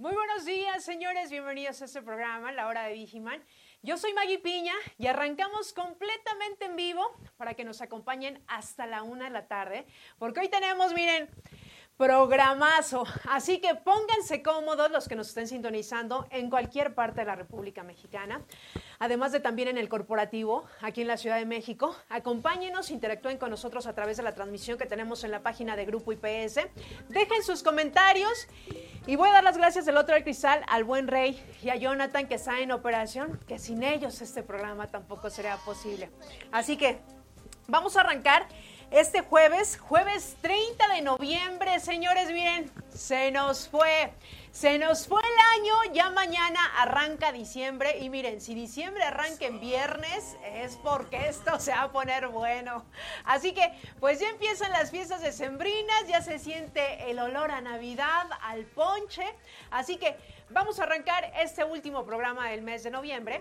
Muy buenos días, señores. Bienvenidos a este programa, La Hora de Vigiman. Yo soy Maggie Piña y arrancamos completamente en vivo para que nos acompañen hasta la una de la tarde, porque hoy tenemos, miren, programazo. Así que pónganse cómodos los que nos estén sintonizando en cualquier parte de la República Mexicana, además de también en el corporativo, aquí en la Ciudad de México. Acompáñenos, interactúen con nosotros a través de la transmisión que tenemos en la página de Grupo IPS. Dejen sus comentarios y voy a dar las gracias del otro del cristal al buen Rey y a Jonathan que está en operación, que sin ellos este programa tampoco sería posible. Así que vamos a arrancar este jueves, jueves 30 de noviembre, señores, miren, se nos fue. Se nos fue el año, ya mañana arranca diciembre y miren, si diciembre arranca en viernes es porque esto se va a poner bueno. Así que pues ya empiezan las fiestas decembrinas, ya se siente el olor a Navidad, al ponche. Así que vamos a arrancar este último programa del mes de noviembre.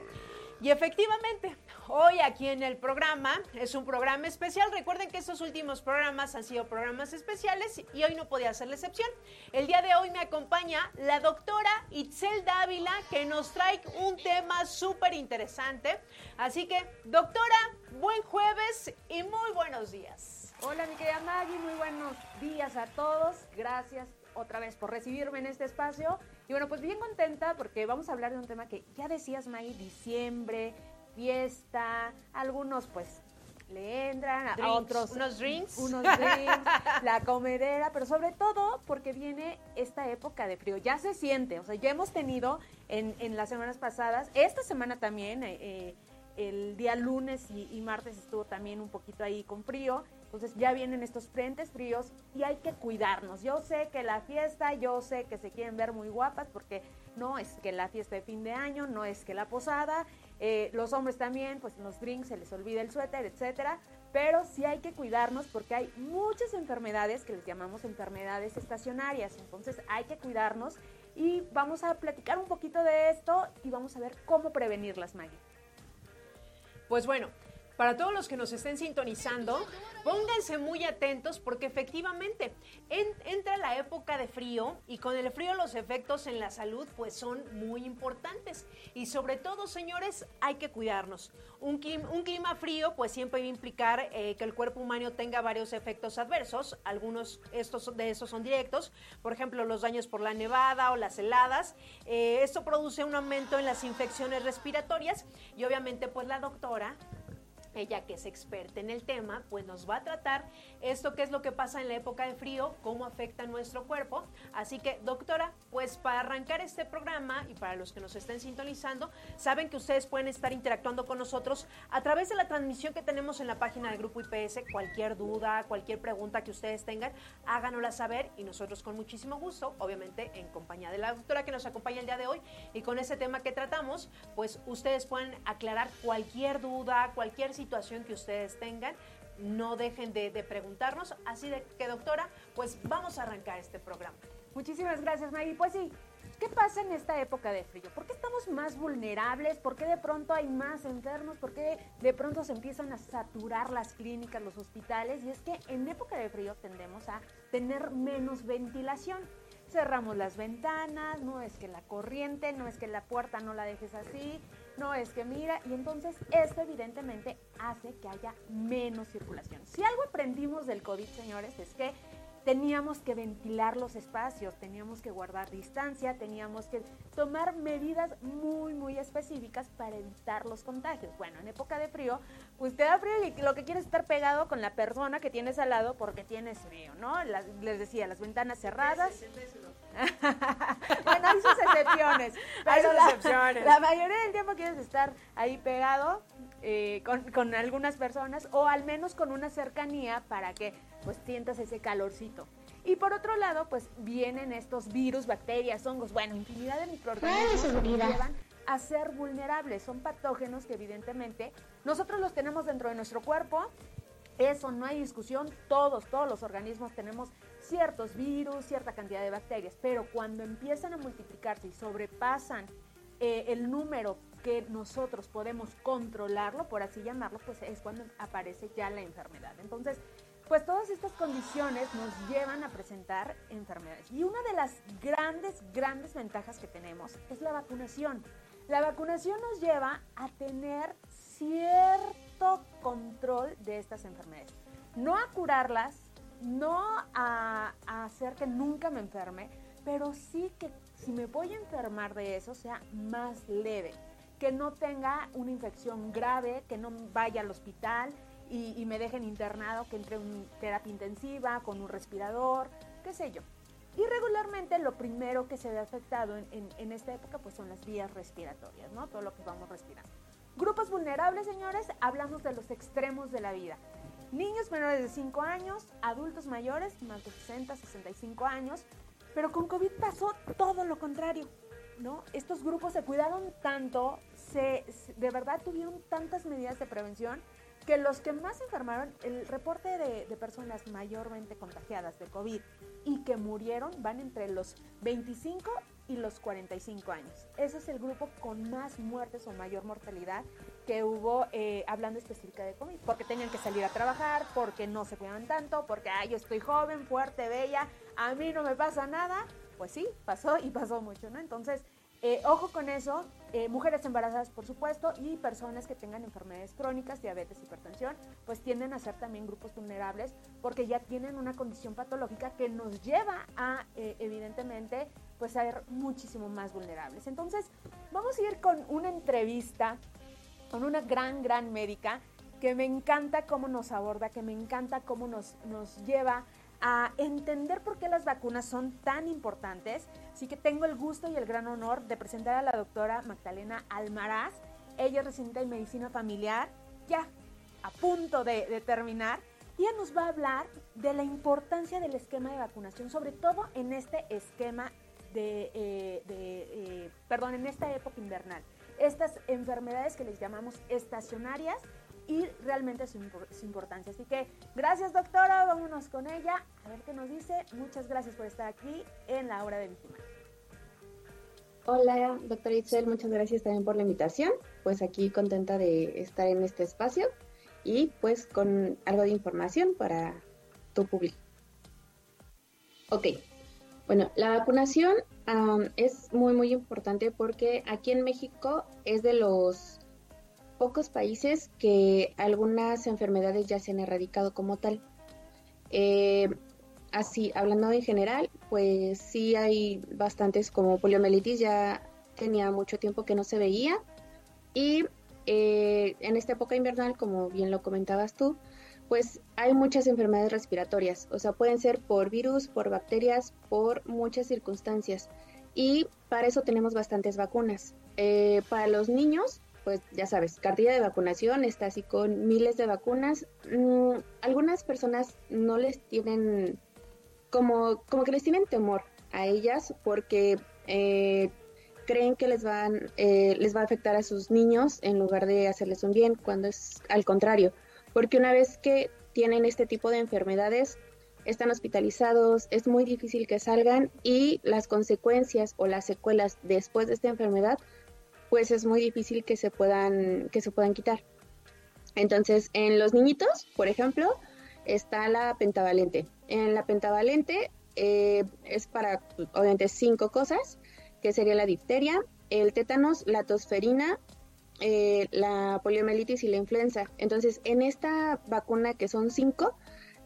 Y efectivamente, hoy aquí en el programa es un programa especial. Recuerden que estos últimos programas han sido programas especiales y hoy no podía ser la excepción. El día de hoy me acompaña la doctora Itzel Dávila que nos trae un tema súper interesante. Así que, doctora, buen jueves y muy buenos días. Hola mi querida Maggie, muy buenos días a todos. Gracias otra vez por recibirme en este espacio. Y bueno, pues bien contenta porque vamos a hablar de un tema que ya decías, May, diciembre, fiesta, algunos pues le entran, a otros unos drinks, unos drinks, la comedera, pero sobre todo porque viene esta época de frío, ya se siente, o sea, ya hemos tenido en, en las semanas pasadas, esta semana también, eh, eh, el día lunes y, y martes estuvo también un poquito ahí con frío, entonces ya vienen estos frentes fríos y hay que cuidarnos. Yo sé que la fiesta, yo sé que se quieren ver muy guapas porque no es que la fiesta de fin de año, no es que la posada, eh, los hombres también, pues en los drinks se les olvida el suéter, etcétera. Pero sí hay que cuidarnos porque hay muchas enfermedades que les llamamos enfermedades estacionarias. Entonces hay que cuidarnos y vamos a platicar un poquito de esto y vamos a ver cómo prevenirlas, Maggie. Pues bueno, para todos los que nos estén sintonizando, pónganse muy atentos porque efectivamente entra la época de frío y con el frío los efectos en la salud pues son muy importantes. Y sobre todo señores hay que cuidarnos. Un clima, frío pues siempre va a implicar eh, que el cuerpo humano tenga varios efectos adversos, algunos estos, de esos son directos, por ejemplo los daños por la nevada o las heladas, eh, esto produce un aumento en las infecciones respiratorias y obviamente pues la doctora ella que es experta en el tema, pues nos va a tratar esto que es lo que pasa en la época de frío, cómo afecta a nuestro cuerpo. Así que, doctora, pues para arrancar este programa y para los que nos estén sintonizando, saben que ustedes pueden estar interactuando con nosotros a través de la transmisión que tenemos en la página del Grupo IPS. Cualquier duda, cualquier pregunta que ustedes tengan, háganosla saber y nosotros con muchísimo gusto, obviamente en compañía de la doctora que nos acompaña el día de hoy y con ese tema que tratamos, pues ustedes pueden aclarar cualquier duda, cualquier situación que ustedes tengan, no dejen de, preguntarnos. Así de que, doctora, pues vamos a arrancar este programa. Muchísimas gracias, Maggie. Pues sí, ¿Qué pasa en esta época de frío? ¿Por qué estamos más vulnerables? ¿Por qué de pronto hay más enfermos? ¿Por qué de pronto se empiezan a saturar las clínicas, los hospitales? Y es que en época de frío tendemos a tener menos ventilación. Cerramos las ventanas, no es que la corriente, no es que la puerta no la dejes así, no es que mira, y entonces esto evidentemente hace que haya menos circulación. Si algo aprendimos del COVID, señores, es que teníamos que ventilar los espacios, teníamos que guardar distancia, teníamos que tomar medidas muy, muy específicas para evitar los contagios. Bueno, en época de frío, pues te da frío y lo que quieres es estar pegado con la persona que tienes al lado porque tienes frío, ¿no? les decía, las ventanas cerradas. bueno, hay sus excepciones. Hay sus excepciones. La mayoría del tiempo quieres estar ahí pegado eh, con, con, algunas personas o al menos con una cercanía para que pues sientas ese calorcito. Y por otro lado, pues vienen estos virus, bacterias, hongos, bueno, infinidad de microorganismos que nos llevan a ser vulnerables. Son patógenos que evidentemente nosotros los tenemos dentro de nuestro cuerpo. Eso no hay discusión, todos, todos los organismos tenemos ciertos virus, cierta cantidad de bacterias, pero cuando empiezan a multiplicarse y sobrepasan eh, el número que nosotros podemos controlarlo, por así llamarlo, pues es cuando aparece ya la enfermedad. Entonces, pues todas estas condiciones nos llevan a presentar enfermedades. Y una de las grandes, grandes ventajas que tenemos es la vacunación. La vacunación nos lleva a tener cierto control de estas enfermedades. No a curarlas, no a, hacer que nunca me enferme, pero sí que si me voy a enfermar de eso sea más leve, que no tenga una infección grave, que no vaya al hospital, y, me dejen internado, que entre en terapia intensiva, con un respirador, qué sé yo. Y regularmente lo primero que se ve afectado en, esta época pues son las vías respiratorias, ¿no? Todo lo que vamos respirando. Grupos vulnerables, señores, hablamos de los extremos de la vida. Niños menores de 5 años, adultos mayores, más de 60, 65 años, pero con COVID pasó todo lo contrario, ¿no? Estos grupos se cuidaron tanto, se, de verdad tuvieron tantas medidas de prevención que los que más enfermaron, el reporte de, personas mayormente contagiadas de COVID y que murieron van entre los 25 y los 45 años. Ese es el grupo con más muertes o mayor mortalidad que hubo eh, hablando específica de COVID, porque tenían que salir a trabajar, porque no se cuidaban tanto, porque yo estoy joven, fuerte, bella, a mí no me pasa nada. Pues sí, pasó y pasó mucho, ¿no? Entonces, eh, ojo con eso, eh, mujeres embarazadas por supuesto y personas que tengan enfermedades crónicas, diabetes, hipertensión, pues tienden a ser también grupos vulnerables porque ya tienen una condición patológica que nos lleva a eh, evidentemente pues ser muchísimo más vulnerables. Entonces vamos a ir con una entrevista con una gran, gran médica que me encanta cómo nos aborda, que me encanta cómo nos, nos lleva a entender por qué las vacunas son tan importantes. Así que tengo el gusto y el gran honor de presentar a la doctora Magdalena Almaraz. Ella es residente en medicina familiar, ya a punto de, terminar. Ella nos va a hablar de la importancia del esquema de vacunación, sobre todo en este esquema de, eh, eh, perdón, en esta época invernal. Estas enfermedades que les llamamos estacionarias y realmente su, importancia. Así que gracias doctora, vámonos con ella a ver qué nos dice. Muchas gracias por estar aquí en la hora de Vigimar. Hola, doctora Itzel, muchas gracias también por la invitación. Pues aquí contenta de estar en este espacio y pues con algo de información para tu público. Ok, bueno, la vacunación es muy, muy importante porque aquí en México es de los pocos países que algunas enfermedades ya se han erradicado como tal. Eh, así, hablando en general, pues sí hay bastantes como poliomielitis, ya tenía mucho tiempo que no se veía. Y eh, en esta época invernal, como bien lo comentabas tú, pues hay muchas enfermedades respiratorias, o sea, pueden ser por virus, por bacterias, por muchas circunstancias. Y para eso tenemos bastantes vacunas. Eh, para los niños, pues ya sabes, cartilla de vacunación está así con miles de vacunas. Mm, algunas personas no les tienen, como, como que les tienen temor a ellas porque eh, creen que les, van, eh, les va a afectar a sus niños en lugar de hacerles un bien, cuando es al contrario. Porque una vez que tienen este tipo de enfermedades, están hospitalizados, es muy difícil que salgan y las consecuencias o las secuelas después de esta enfermedad pues es muy difícil que se puedan, que se puedan quitar. Entonces, en los niñitos, por ejemplo, está la pentavalente. En la pentavalente eh, es para, obviamente, cinco cosas, que sería la difteria, el tétanos, la tosferina, eh, la poliomielitis y la influenza. Entonces, en esta vacuna, que son cinco,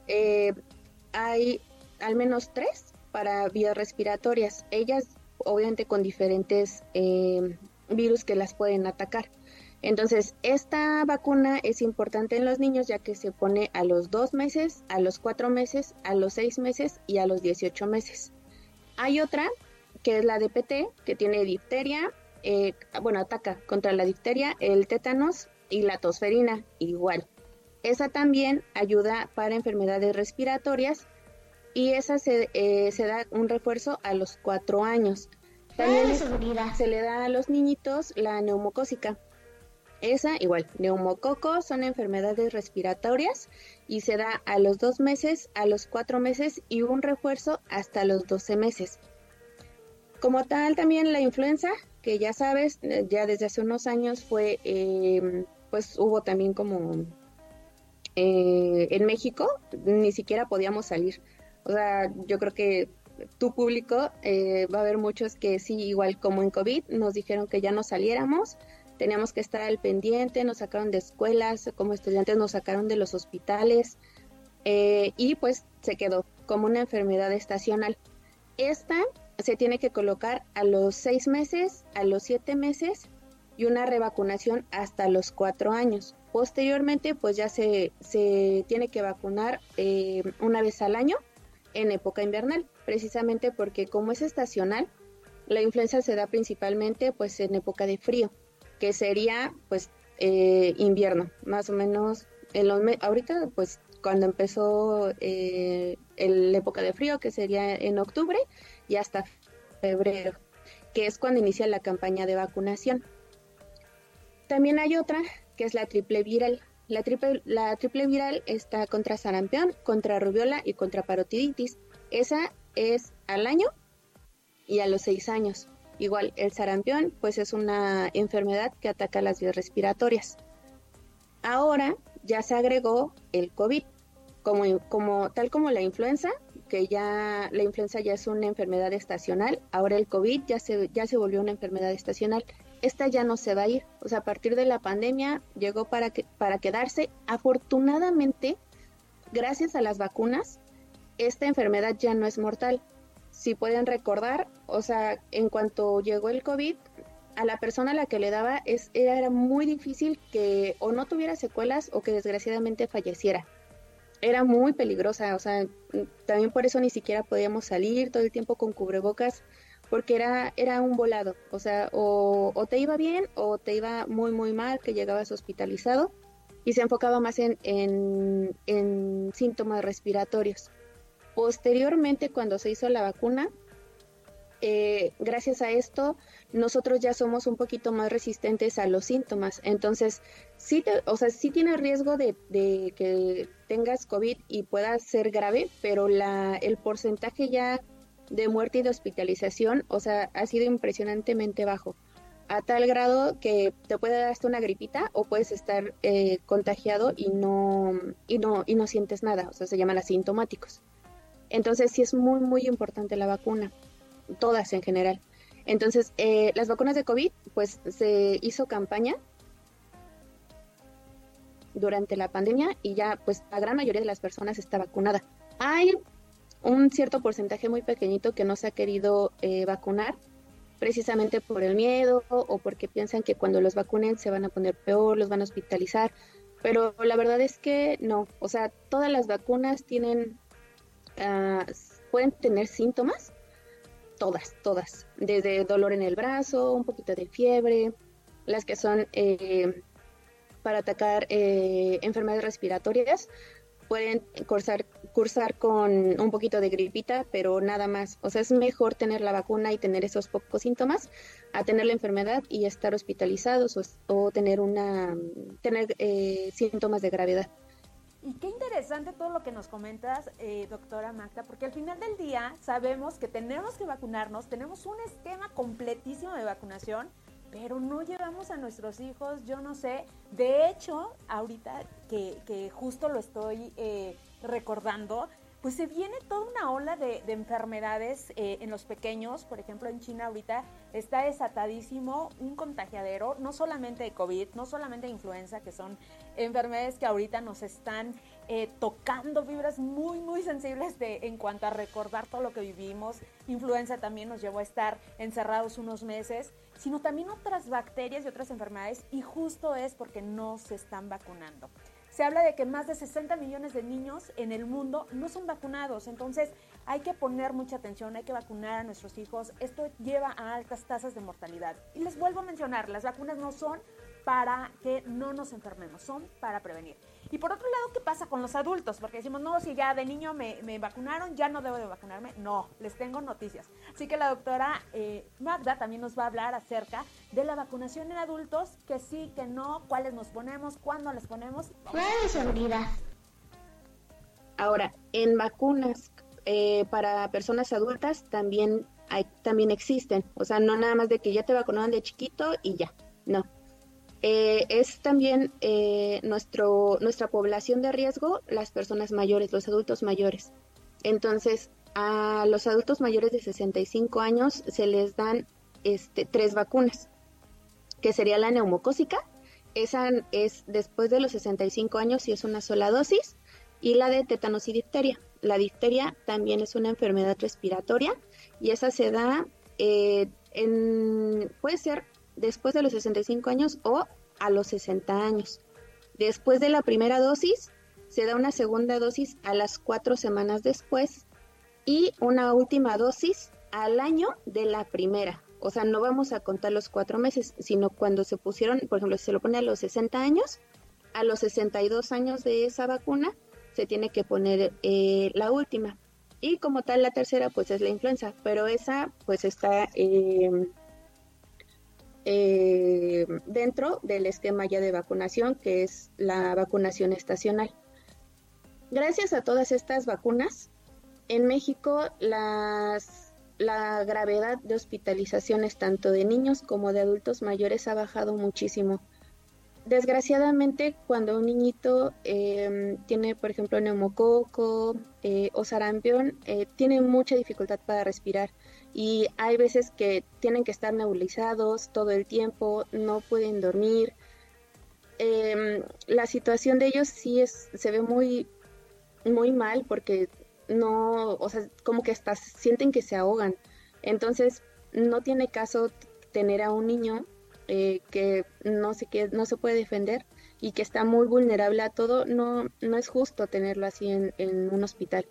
eh, hay al menos tres para vías respiratorias. Ellas, obviamente, con diferentes virus que las pueden atacar. Entonces, esta vacuna es importante en los niños ya que se pone a los dos meses, a los cuatro meses, a los seis meses y a los 18 meses. Hay otra que es la DPT, que tiene difteria, eh, bueno, ataca contra la difteria, el tétanos y la tosferina, igual. Esa también ayuda para enfermedades respiratorias y esa se, eh, se da un refuerzo a los cuatro años. También se le da a los niñitos la neumocócica. Esa, igual, neumococos son enfermedades respiratorias y se da a los dos meses, a los cuatro meses y un refuerzo hasta los doce meses. Como tal, también la influenza, que ya sabes, eh, ya desde hace unos años fue, em, pues hubo también como eh, en México, ni siquiera podíamos salir. O sea, yo creo que tu público eh, va a haber muchos que sí, igual como en COVID, nos dijeron que ya no saliéramos, teníamos que estar al pendiente, nos sacaron de escuelas, como estudiantes nos sacaron de los hospitales y pues se quedó como una enfermedad estacional. Esta se tiene que colocar a los seis meses, a los siete meses y una revacunación hasta los cuatro años. Posteriormente, pues ya se, se tiene que vacunar eh, una vez al año en época invernal, precisamente porque como es estacional, la influenza se da principalmente pues en época de frío, que sería pues eh, invierno, más o menos en los ahorita pues cuando empezó eh, la época de frío, que sería en octubre, y hasta febrero, que es cuando inicia la campaña de vacunación. También hay otra, que es la triple viral. La triple, la triple viral está contra sarampión, contra rubiola y contra parotiditis. Esa es al año y a los seis años. Igual, el sarampión, pues es una enfermedad que ataca las vías respiratorias. Ahora ya se agregó el COVID, como, como, tal como la influenza, que ya la influenza ya es una enfermedad estacional, ahora el COVID ya se, ya se volvió una enfermedad estacional. Esta ya no se va a ir, o sea, a partir de la pandemia llegó para, que, para quedarse. Afortunadamente, gracias a las vacunas, esta enfermedad ya no es mortal. Si pueden recordar, o sea, en cuanto llegó el COVID, a la persona a la que le daba es, era muy difícil que o no tuviera secuelas o que desgraciadamente falleciera era muy peligrosa, o sea, también por eso ni siquiera podíamos salir todo el tiempo con cubrebocas, porque era, era un volado, o sea, o, te iba bien o te iba muy, muy mal, que llegabas hospitalizado, y se enfocaba más en, en síntomas respiratorios. Posteriormente, cuando se hizo la vacuna, eh, gracias a esto nosotros ya somos un poquito más resistentes a los síntomas. Entonces, sí, o sea, sí tiene riesgo de, que tengas COVID y pueda ser grave, pero la, el porcentaje ya de muerte y de hospitalización, o sea, ha sido impresionantemente bajo, a tal grado que te puede dar hasta una gripita o puedes estar eh, contagiado y no, y, no, y no sientes nada, o sea, se llaman asintomáticos. Entonces, sí es muy, muy importante la vacuna todas en general. Entonces, eh, las vacunas de COVID, pues se hizo campaña durante la pandemia y ya, pues la gran mayoría de las personas está vacunada. Hay un cierto porcentaje muy pequeñito que no se ha querido eh, vacunar precisamente por el miedo o porque piensan que cuando los vacunen se van a poner peor, los van a hospitalizar. Pero la verdad es que no, o sea, todas las vacunas tienen, uh, pueden tener síntomas, todas, todas, desde dolor en el brazo, un poquito de fiebre, las que son eh, para atacar eh, enfermedades respiratorias, pueden cursar, cursar con un poquito de gripita, pero nada más. O sea, es mejor tener la vacuna y tener esos pocos síntomas a tener la enfermedad y estar hospitalizados o, tener, una, tener eh, síntomas de gravedad. Y qué interesante todo lo que nos comentas, eh, doctora Magda, porque al final del día sabemos que tenemos que vacunarnos, tenemos un esquema completísimo de vacunación, pero no llevamos a nuestros hijos, yo no sé. De hecho, ahorita que, justo lo estoy eh, recordando, pues se viene toda una ola de, enfermedades eh, en los pequeños. Por ejemplo, en China ahorita está desatadísimo un contagiadero, no solamente de COVID, no solamente de influenza, que son enfermedades que ahorita nos están eh, tocando fibras muy, muy sensibles de, en cuanto a recordar todo lo que vivimos. Influenza también nos llevó a estar encerrados unos meses, sino también otras bacterias y otras enfermedades, y justo es porque no se están vacunando. Se habla de que más de 60 millones de niños en el mundo no son vacunados, entonces hay que poner mucha atención, hay que vacunar a nuestros hijos. Esto lleva a altas tasas de mortalidad. Y les vuelvo a mencionar, las vacunas no son para que no nos enfermemos, son para prevenir. Y por otro lado, ¿qué pasa con los adultos? Porque decimos, no, si ya de niño me, vacunaron, ya no debo de vacunarme. No, les tengo noticias. Así que la doctora eh, Magda también nos va a hablar acerca de la vacunación en adultos, que sí, que no, cuáles nos ponemos, cuándo las ponemos. seguridad. Ahora, en vacunas eh, para personas adultas también hay, también existen. O sea, no nada más de que ya te vacunaron de chiquito y ya. No. Eh, es también eh, nuestro, nuestra población de riesgo, las personas mayores, los adultos mayores. Entonces, a los adultos mayores de 65 años se les dan este, tres vacunas, que sería la neumocócica, esa es después de los 65 años y es una sola dosis, y la de tétanos y difteria. La difteria también es una enfermedad respiratoria y esa se da, eh, en, puede ser después de los 65 años o a los 60 años. Después de la primera dosis, se da una segunda dosis a las cuatro semanas después y una última dosis al año de la primera. O sea, no vamos a contar los cuatro meses, sino cuando se pusieron, por ejemplo, si se lo pone a los 60 años, a los 62 años de esa vacuna se tiene que poner eh, la última. Y como tal, la tercera, pues es la influenza, pero esa, pues está eh, eh, dentro del esquema ya de vacunación, que es la vacunación estacional. Gracias a todas estas vacunas, en México la gravedad de hospitalizaciones tanto de niños como de adultos mayores ha bajado muchísimo. Desgraciadamente, cuando un niñito em, tiene, por ejemplo, neumococo eh, o sarampión, eh, tiene mucha dificultad para respirar y hay veces que tienen que estar nebulizados todo el tiempo, no pueden dormir. Em, la situación de ellos sí es, se ve muy, muy mal porque no, o sea, como que hasta sienten que se ahogan. Entonces, no tiene caso tener a un niño eh, que no se, que no se puede defender y que está muy vulnerable a todo, no, no es justo tenerlo así en un hospital.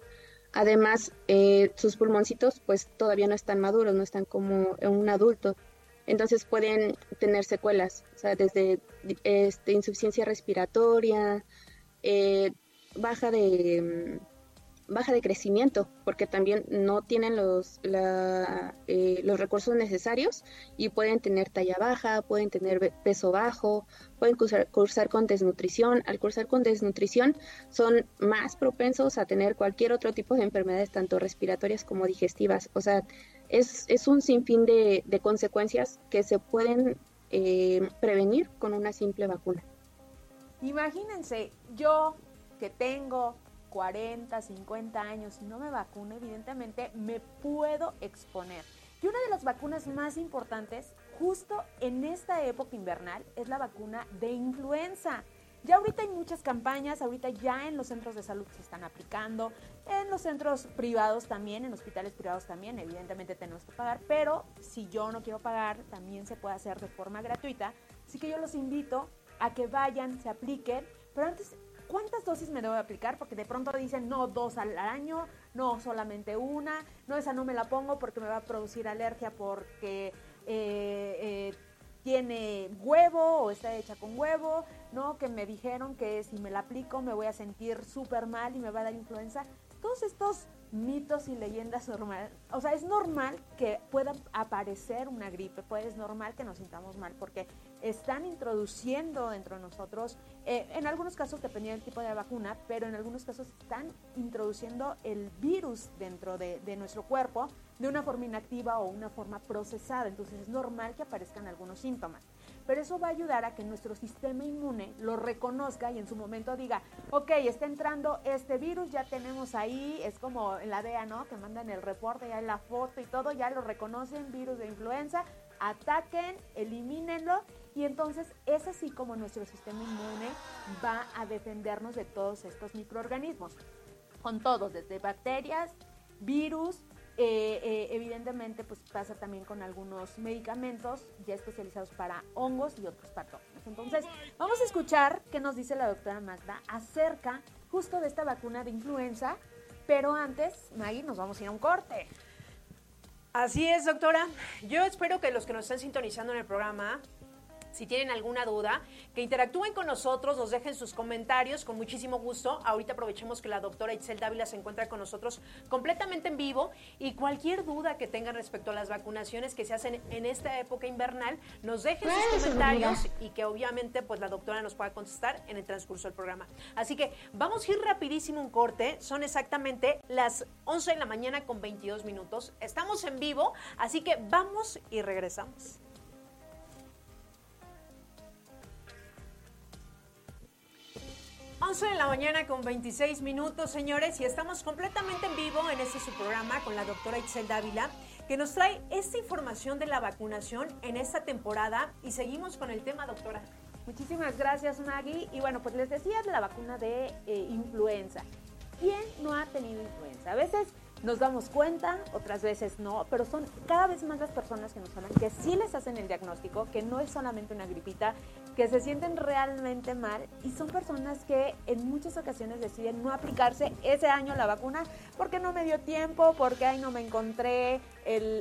Además, eh, sus pulmoncitos pues todavía no están maduros, no están como un adulto. Entonces pueden tener secuelas, o sea, desde este, insuficiencia respiratoria, eh, baja de baja de crecimiento porque también no tienen los, eh, los recursos necesarios y pueden tener talla baja, pueden tener peso bajo, pueden cursar, cursar, con desnutrición. Al cursar con desnutrición son más propensos a tener cualquier otro tipo de enfermedades, tanto respiratorias como digestivas. O sea, es, es un sinfín de, de consecuencias que se pueden eh, prevenir con una simple vacuna. Imagínense, yo que tengo 40, 50 años y no me vacuno, evidentemente me puedo exponer. Y una de las vacunas más importantes justo en esta época invernal es la vacuna de influenza. Ya ahorita hay muchas campañas, ahorita ya en los centros de salud se están aplicando, en los centros privados también, en hospitales privados también, evidentemente tenemos que pagar, pero si yo no quiero pagar, también se puede hacer de forma gratuita. Así que yo los invito a que vayan, se apliquen, pero antes ¿cuántas dosis me debo aplicar? Porque de pronto dicen, no, dos al año, no, solamente una, no, esa no me la pongo porque me va a producir alergia porque eh, eh, tiene huevo o está hecha con huevo, ¿no? Que me dijeron que si me la aplico me voy a sentir súper mal y me va a dar influenza. Todos estos mitos y leyendas normales. O sea, es normal que pueda aparecer una gripe, es normal que nos sintamos mal porque están introduciendo dentro de nosotros, eh, en algunos casos dependiendo del tipo de vacuna, pero en algunos casos están introduciendo el virus dentro de, de nuestro cuerpo de una forma inactiva o una forma procesada. Entonces es normal que aparezcan algunos síntomas pero eso va a ayudar a que nuestro sistema inmune lo reconozca y en su momento diga, ok, está entrando este virus, ya tenemos ahí, es como en la DEA, ¿no? Que mandan el reporte, ya la foto y todo, ya lo reconocen, virus de influenza, ataquen, elimínenlo y entonces es así como nuestro sistema inmune va a defendernos de todos estos microorganismos, con todos, desde bacterias, virus, eh, eh, evidentemente, pues pasa también con algunos medicamentos ya especializados para hongos y otros patógenos. Entonces, vamos a escuchar qué nos dice la doctora Magda acerca justo de esta vacuna de influenza. Pero antes, Maggie, nos vamos a ir a un corte. Así es, doctora. Yo espero que los que nos están sintonizando en el programa si tienen alguna duda, que interactúen con nosotros, nos dejen sus comentarios con muchísimo gusto. Ahorita aprovechemos que la doctora Itzel Dávila se encuentra con nosotros completamente en vivo y cualquier duda que tengan respecto a las vacunaciones que se hacen en esta época invernal, nos dejen sus comentarios y que obviamente pues la doctora nos pueda contestar en el transcurso del programa. Así que vamos a ir rapidísimo un corte, son exactamente las 11 de la mañana con 22 minutos. Estamos en vivo, así que vamos y regresamos. 11 de la mañana con 26 minutos, señores, y estamos completamente en vivo en este su programa con la doctora Itzel Dávila, que nos trae esta información de la vacunación en esta temporada y seguimos con el tema, doctora. Muchísimas gracias, Maggie. Y bueno, pues les decía de la vacuna de eh, influenza. ¿Quién no ha tenido influenza? A veces nos damos cuenta, otras veces no, pero son cada vez más las personas que nos hablan que sí les hacen el diagnóstico, que no es solamente una gripita, que se sienten realmente mal y son personas que en muchas ocasiones deciden no aplicarse ese año la vacuna porque no me dio tiempo, porque ahí no me encontré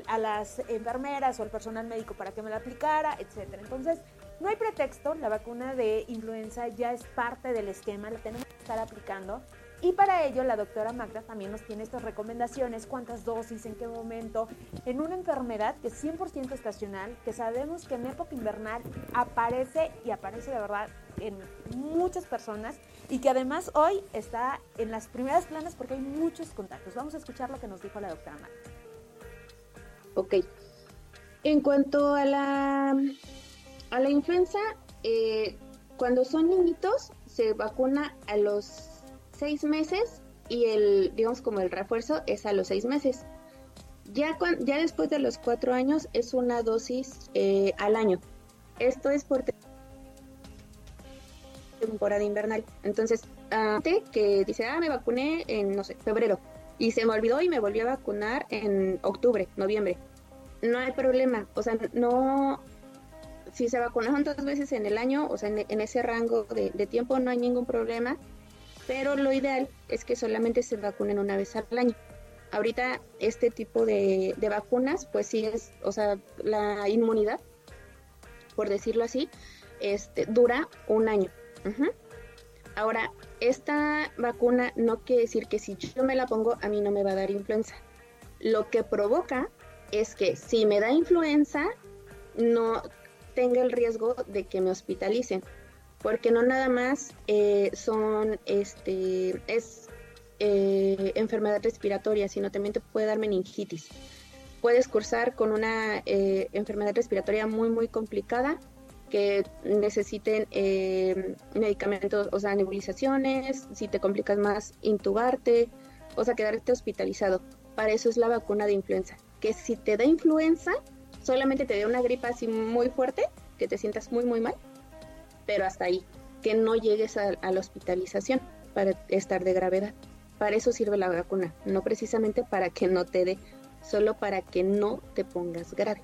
a las enfermeras o el personal médico para que me la aplicara, etc. Entonces, no hay pretexto, la vacuna de influenza ya es parte del esquema, la tenemos que estar aplicando y para ello la doctora Magda también nos tiene estas recomendaciones, cuántas dosis, en qué momento, en una enfermedad que es 100% estacional, que sabemos que en época invernal aparece y aparece de verdad en muchas personas y que además hoy está en las primeras planas porque hay muchos contactos. Vamos a escuchar lo que nos dijo la doctora Magda. Ok. En cuanto a la, a la influenza, eh, cuando son niñitos se vacuna a los seis meses y el, digamos como el refuerzo es a los seis meses. Ya, ya después de los cuatro años es una dosis eh, al año. Esto es por temporada invernal. Entonces, antes que dice, ah, me vacuné en, no sé, febrero, y se me olvidó y me volví a vacunar en octubre, noviembre. No hay problema, o sea, no, si se vacunaron dos veces en el año, o sea, en, ese rango de, tiempo no hay ningún problema pero lo ideal es que solamente se vacunen una vez al año. Ahorita este tipo de, vacunas, pues sí es, o sea, la inmunidad, por decirlo así, este, dura un año. Ahora, esta vacuna no quiere decir que si yo me la pongo a mí no me va a dar influenza. Lo que provoca es que si me da influenza, no tenga el riesgo de que me hospitalicen porque no nada más eh, son, este, es eh, enfermedad respiratoria, sino también te puede dar meningitis. Puedes cursar con una eh, enfermedad respiratoria muy, muy complicada que necesiten medicamentos, o sea, nebulizaciones, si te complicas más, intubarte, o sea, quedarte hospitalizado. Para eso es la vacuna de influenza, que si te da influenza, solamente te da una gripa así muy fuerte, que te sientas muy, muy mal, pero hasta ahí, que no llegues a, la hospitalización para estar de gravedad. Para eso sirve la vacuna, no precisamente para que no te dé, solo para que no te pongas grave.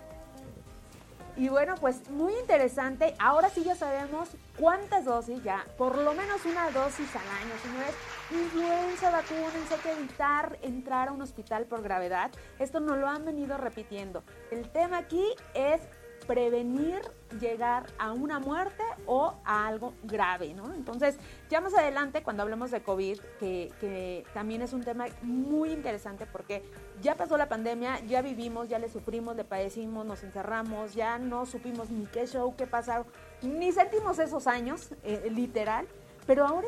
Y bueno, pues muy interesante. Ahora sí ya sabemos cuántas dosis ya, por lo menos una dosis al año, señores. Influenza, vacúnense, hay que evitar entrar a un hospital por gravedad. Esto nos lo han venido repitiendo. El tema aquí es prevenir llegar a una muerte o a algo grave, ¿no? Entonces, ya más adelante, cuando hablemos de COVID, que, que, también es un tema muy interesante porque ya pasó la pandemia, ya vivimos, ya le sufrimos, le padecimos, nos encerramos, ya no supimos ni qué show, qué pasar, ni sentimos esos años, eh, literal. Pero ahora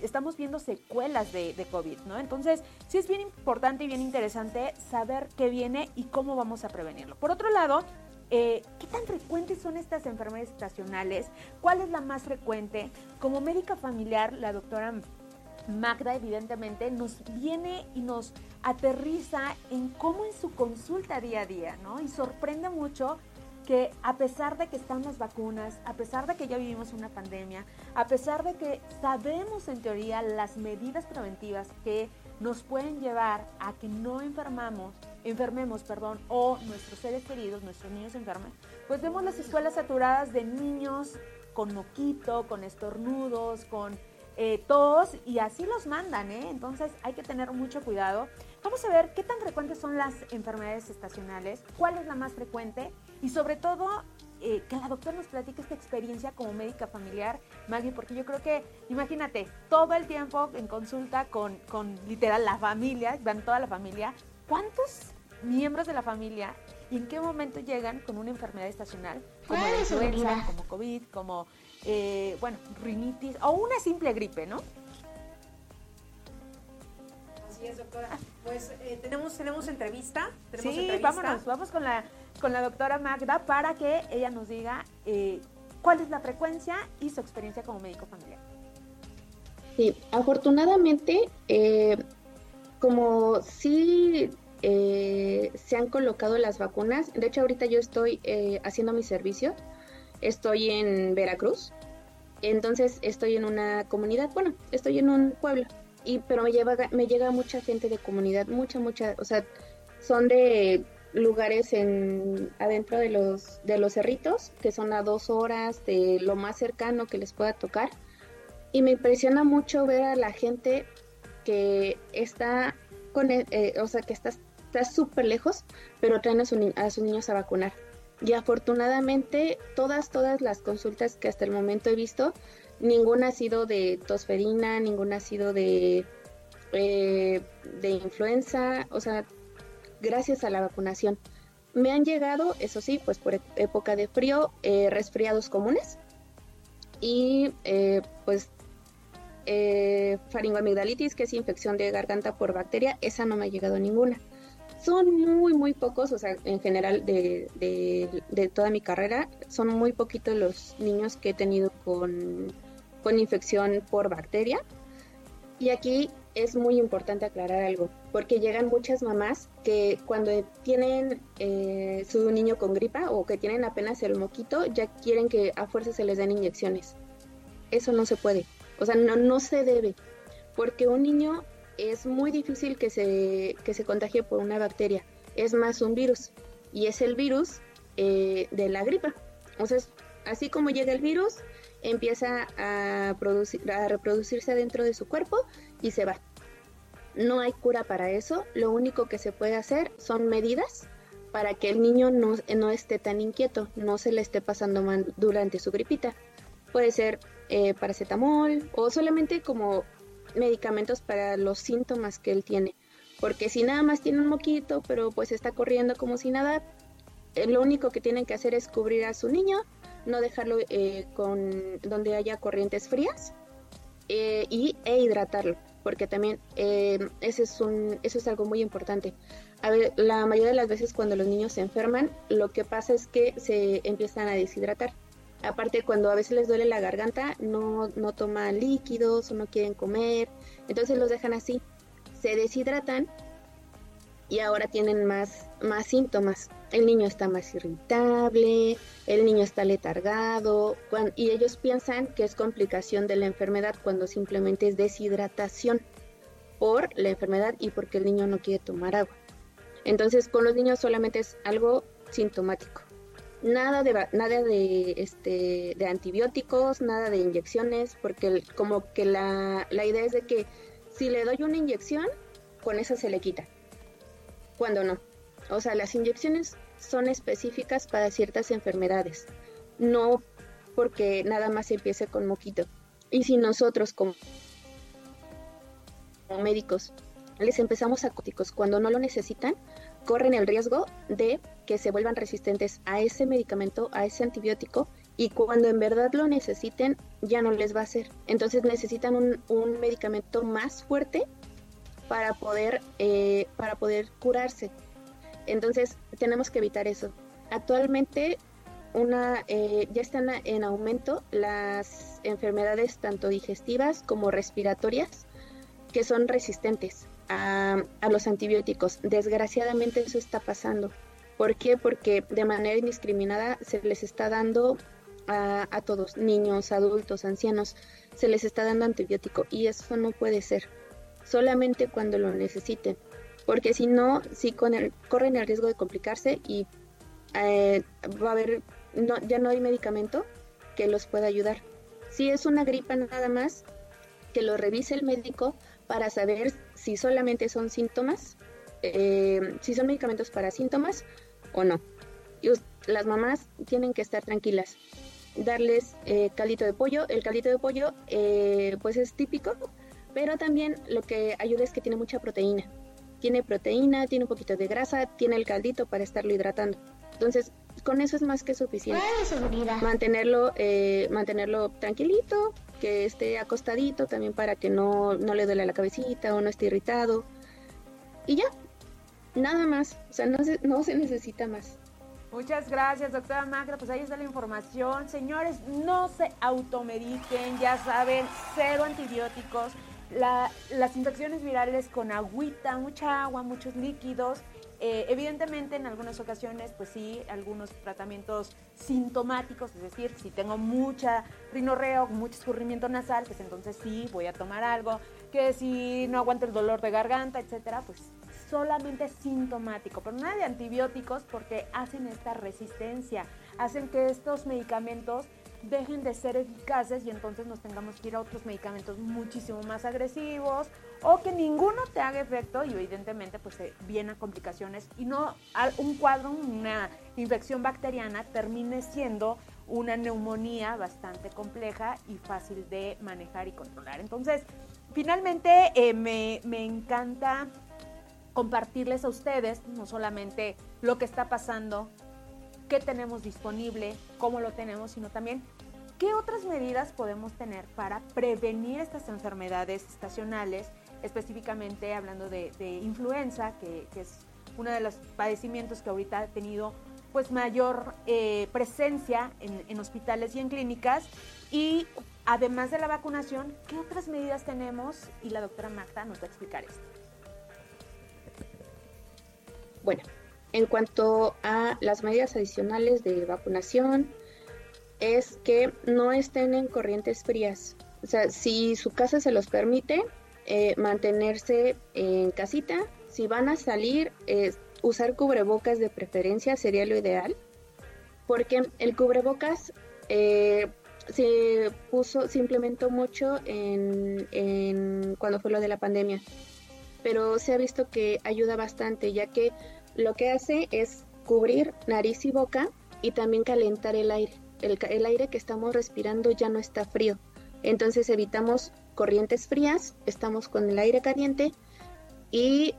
estamos viendo secuelas de, de COVID, ¿no? Entonces, sí es bien importante y bien interesante saber qué viene y cómo vamos a prevenirlo. Por otro lado, eh, ¿Qué tan frecuentes son estas enfermedades estacionales? ¿Cuál es la más frecuente? Como médica familiar, la doctora Magda evidentemente nos viene y nos aterriza en cómo en su consulta día a día, ¿no? Y sorprende mucho que a pesar de que están las vacunas, a pesar de que ya vivimos una pandemia, a pesar de que sabemos en teoría las medidas preventivas que nos pueden llevar a que no enfermamos, enfermemos, perdón, o nuestros seres queridos, nuestros niños enfermen, pues vemos las escuelas saturadas de niños con moquito, con estornudos, con eh, tos y así los mandan, ¿eh? Entonces hay que tener mucho cuidado. Vamos a ver qué tan frecuentes son las enfermedades estacionales, cuál es la más frecuente y sobre todo eh, que la doctora nos platique esta experiencia como médica familiar, Maggie, porque yo creo que, imagínate, todo el tiempo en consulta con, con literal la familia, van toda la familia, ¿cuántos miembros de la familia y en qué momento llegan con una enfermedad estacional como la influenza, como COVID, como, eh, bueno, rinitis o una simple gripe, ¿no? Así es, doctora. Pues eh, tenemos, tenemos entrevista. sí, vámonos, vamos con la, con la doctora Magda para que ella nos diga eh, cuál es la frecuencia y su experiencia como médico familiar. Sí, afortunadamente, como sí eh, se han colocado las vacunas. De hecho, ahorita yo estoy eh, haciendo mi servicio. Estoy en Veracruz. Entonces estoy en una comunidad, bueno, estoy en un pueblo. Y, pero me, lleva, me llega mucha gente de comunidad, mucha, mucha, o sea, son de lugares en adentro de los de los cerritos que son a dos horas de lo más cercano que les pueda tocar y me impresiona mucho ver a la gente que está con eh, o sea que está súper lejos, pero traen a, sus niños a vacunar. Y afortunadamente todas, todas las consultas que hasta el momento he visto, ninguna ha sido de tosferina, ninguna ha sido de, eh, de influenza, o sea, gracias a la vacunación. Me han llegado, eso sí, pues por época de frío, eh, resfriados comunes y eh, pues faringoamigdalitis, que es infección de garganta por bacteria, esa no me ha llegado ninguna son muy, muy pocos, o sea, en general de, de, toda mi carrera, son muy poquitos los niños que he tenido con, con infección por bacteria. Y aquí es muy importante aclarar algo, porque llegan muchas mamás que cuando tienen eh, su niño con gripa o que tienen apenas el moquito, ya quieren que a fuerza se les den inyecciones. Eso no se puede, o sea, no, no se debe, porque un niño es muy difícil que se, que se contagie por una bacteria, es más un virus y es el virus eh, de la gripa. Entonces, así como llega el virus, empieza a, producir, a reproducirse dentro de su cuerpo y se va. No hay cura para eso, lo único que se puede hacer son medidas para que el niño no, no esté tan inquieto, no se le esté pasando mal durante su gripita. Puede ser eh, paracetamol o solamente como medicamentos para los síntomas que él tiene. Porque si nada más tiene un moquito, pero pues está corriendo como si nada, eh, lo único que tienen que hacer es cubrir a su niño, no dejarlo eh, con donde haya corrientes frías eh, y, e hidratarlo, porque también ese es un, eso es algo muy importante. A ver, la mayoría de las veces cuando los niños se enferman, lo que pasa es que se empiezan a deshidratar Aparte, cuando a veces les duele la garganta, no, no toman líquidos o no quieren comer, entonces los dejan así. Se deshidratan y ahora tienen más, más síntomas. El niño está más irritable, el niño está letargado y ellos piensan que es complicación de la enfermedad cuando simplemente es deshidratación por la enfermedad y porque el niño no quiere tomar agua. Entonces con los niños solamente es algo sintomático nada de nada de este de antibióticos, nada de inyecciones, porque como que la, la idea es de que si le doy una inyección, con esa se le quita. Cuando no. O sea, las inyecciones son específicas para ciertas enfermedades, no porque nada más empiece con moquito. Y si nosotros como médicos les empezamos a cóticos cuando no lo necesitan, corren el riesgo de que se vuelvan resistentes a ese medicamento, a ese antibiótico, y cuando en verdad lo necesiten, ya no les va a hacer. Entonces necesitan un, medicamento más fuerte para poder, eh, para poder curarse. Entonces tenemos que evitar eso. Actualmente una, eh, ya están en aumento las enfermedades tanto digestivas como respiratorias que son resistentes a, los antibióticos. Desgraciadamente eso está pasando. ¿Por qué? Porque de manera indiscriminada se les está dando a, a, todos, niños, adultos, ancianos, se les está dando antibiótico y eso no puede ser, solamente cuando lo necesiten, porque si no, si con el, corren el riesgo de complicarse y eh, va a haber, no, ya no hay medicamento que los pueda ayudar. Si es una gripa nada más, que lo revise el médico para saber si solamente son síntomas, eh, si son medicamentos para síntomas o no. Las mamás tienen que estar tranquilas. Darles eh, caldito de pollo. El caldito de pollo, eh, pues es típico, pero también lo que ayuda es que tiene mucha proteína. Tiene proteína, tiene un poquito de grasa, tiene el caldito para estarlo hidratando. Entonces, con eso es más que suficiente. Mantenerlo, eh, mantenerlo tranquilito, que esté acostadito también para que no, no le duele la cabecita o no esté irritado. Y ya, nada más, o sea, no se, no se necesita más. Muchas gracias, doctora Magda. Pues ahí está la información. Señores, no se automediquen, ya saben, cero antibióticos. Las infecciones virales con agüita, mucha agua, muchos líquidos. Eh, evidentemente, en algunas ocasiones, pues sí, algunos tratamientos sintomáticos, es decir, si tengo mucha rinorreo, mucho escurrimiento nasal, pues entonces sí, voy a tomar algo. Que si no aguanto el dolor de garganta, etcétera, pues solamente sintomático, pero nada de antibióticos porque hacen esta resistencia, hacen que estos medicamentos dejen de ser eficaces y entonces nos tengamos que ir a otros medicamentos muchísimo más agresivos o que ninguno te haga efecto y evidentemente pues vienen complicaciones y no un cuadro, una infección bacteriana termine siendo una neumonía bastante compleja y fácil de manejar y controlar. Entonces, finalmente eh, me, me encanta compartirles a ustedes no solamente lo que está pasando, qué tenemos disponible, cómo lo tenemos, sino también qué otras medidas podemos tener para prevenir estas enfermedades estacionales, específicamente hablando de, influenza, que, es uno de los padecimientos que ahorita ha tenido pues mayor eh, presencia en, en hospitales y en clínicas y además de la vacunación, ¿qué otras medidas tenemos? Y la doctora Magda nos va a explicar esto. Bueno, en cuanto a las medidas adicionales de vacunación, es que no estén en corrientes frías. O sea, si su casa se los permite, eh, mantenerse en casita. Si van a salir, eh, usar cubrebocas de preferencia sería lo ideal. Porque el cubrebocas eh, se puso, se implementó mucho en, cuando fue lo de la pandemia. Pero se ha visto que ayuda bastante, ya que lo que hace es cubrir nariz y boca y también calentar el aire. El, aire que estamos respirando ya no está frío. Entonces evitamos corrientes frías, estamos con el aire caliente y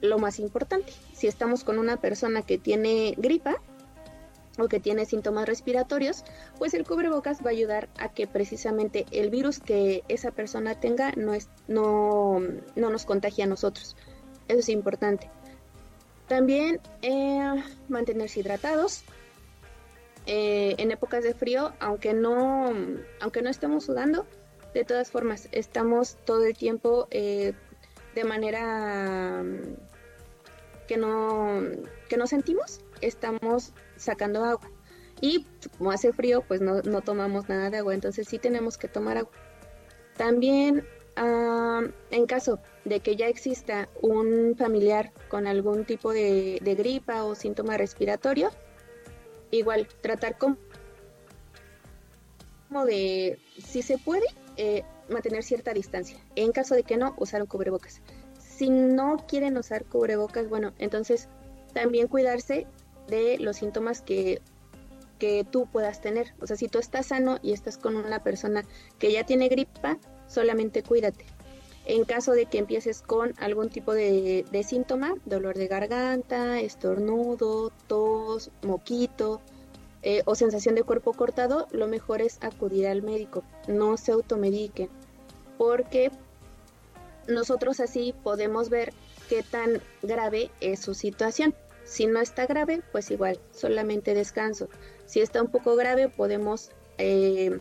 lo más importante, si estamos con una persona que tiene gripa o que tiene síntomas respiratorios, pues el cubrebocas va a ayudar a que precisamente el virus que esa persona tenga no, es, no, no nos contagie a nosotros. Eso es importante. También eh, mantenerse hidratados. Eh, en épocas de frío, aunque no, aunque no estemos sudando, de todas formas, estamos todo el tiempo eh, de manera mm, que no, que no sentimos, estamos sacando agua. Y como hace frío, pues no, no tomamos nada de agua, entonces sí tenemos que tomar agua. También Ah, en caso de que ya exista un familiar con algún tipo de, gripa o síntoma respiratorio, igual tratar como de, si se puede, eh, mantener cierta distancia. En caso de que no, usar un cubrebocas. Si no quieren usar cubrebocas, bueno, entonces también cuidarse de los síntomas que, que tú puedas tener. O sea, si tú estás sano y estás con una persona que ya tiene gripa, solamente cuídate. En caso de que empieces con algún tipo de, síntoma, dolor de garganta, estornudo, tos, moquito eh, o sensación de cuerpo cortado, lo mejor es acudir al médico. No se automedique, porque nosotros así podemos ver qué tan grave es su situación. Si no está grave, pues igual, solamente descanso. Si está un poco grave, podemos eh,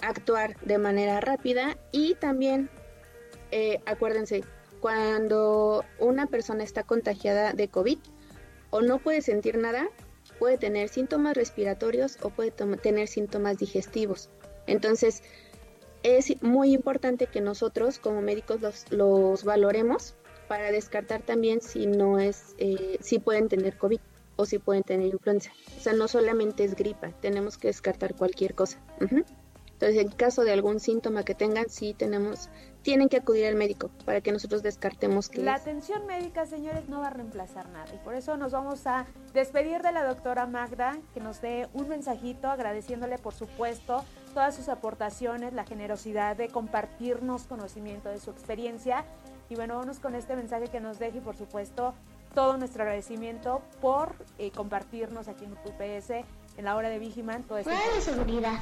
actuar de manera rápida y también eh, acuérdense, cuando una persona está contagiada de COVID o no puede sentir nada, puede tener síntomas respiratorios o puede tener síntomas digestivos. Entonces, es muy importante que nosotros como médicos los, valoremos para descartar también si no es, eh, si pueden tener COVID o si pueden tener influenza. O sea, no solamente es gripa, tenemos que descartar cualquier cosa. Entonces, en caso de algún síntoma que tengan, sí tenemos tienen que acudir al médico para que nosotros descartemos que la atención médica, señores, no va a reemplazar nada. Y por eso nos vamos a despedir de la doctora Magda, que nos dé un mensajito agradeciéndole, por supuesto, todas sus aportaciones, la generosidad de compartirnos conocimiento de su experiencia. Y bueno, vamos con este mensaje que nos deje y por supuesto todo nuestro agradecimiento por eh, compartirnos aquí en UPS en la hora de Vigiman todo este seguridad?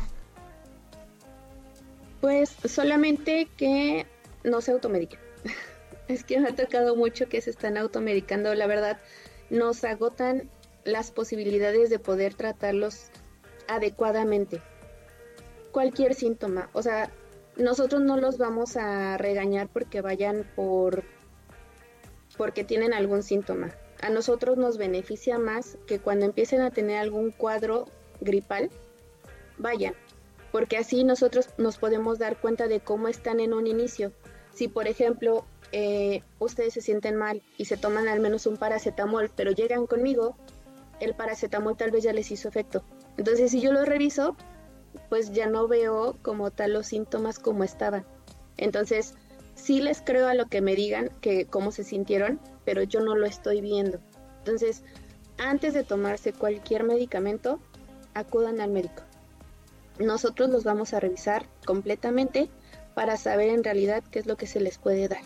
Pues solamente que no se automediquen. es que me ha tocado mucho que se están automedicando. La verdad, nos agotan las posibilidades de poder tratarlos adecuadamente. Cualquier síntoma. O sea, nosotros no los vamos a regañar porque vayan por porque tienen algún síntoma. A nosotros nos beneficia más que cuando empiecen a tener algún cuadro gripal, vayan, porque así nosotros nos podemos dar cuenta de cómo están en un inicio. Si, por ejemplo, eh, ustedes se sienten mal y se toman al menos un paracetamol, pero llegan conmigo, el paracetamol tal vez ya les hizo efecto. Entonces, si yo lo reviso, pues ya no veo como tal los síntomas como estaban. Entonces, sí les creo a lo que me digan, que cómo se sintieron, pero yo no lo estoy viendo. Entonces, antes de tomarse cualquier medicamento, acudan al médico nosotros los vamos a revisar completamente para saber en realidad qué es lo que se les puede dar.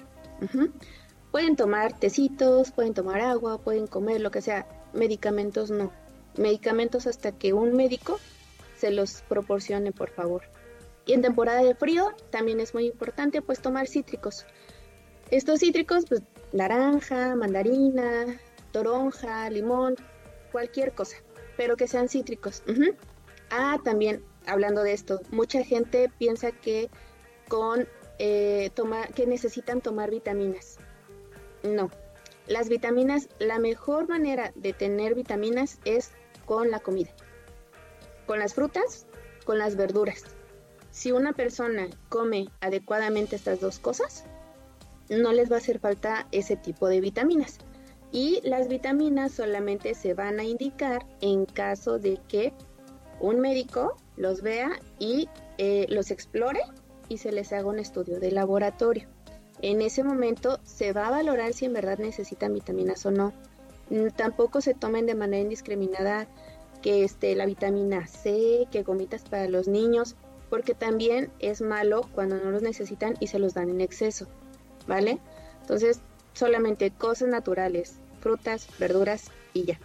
Pueden tomar tecitos, pueden tomar agua, pueden comer, lo que sea. Medicamentos no. Medicamentos hasta que un médico se los proporcione, por favor. Y en temporada de frío también es muy importante pues tomar cítricos. Estos cítricos, pues naranja, mandarina, toronja, limón, cualquier cosa, pero que sean cítricos. Ah, también hablando de esto, mucha gente piensa que con eh, que necesitan tomar vitaminas. No, las vitaminas, la mejor manera de tener vitaminas es con la comida, con las frutas, con las verduras. Si una persona come adecuadamente estas dos cosas, no les va a hacer falta ese tipo de vitaminas. Y las vitaminas solamente se van a indicar en caso de que un médico los vea y eh, los explore y se les haga un estudio de laboratorio. En ese momento se va a valorar si en verdad necesitan vitaminas o no. Mm, tampoco se tomen de manera indiscriminada que este, la vitamina C, que gomitas para los niños, porque también es malo cuando no los necesitan y se los dan en exceso, ¿vale? Entonces, solamente cosas naturales, frutas, verduras y ya.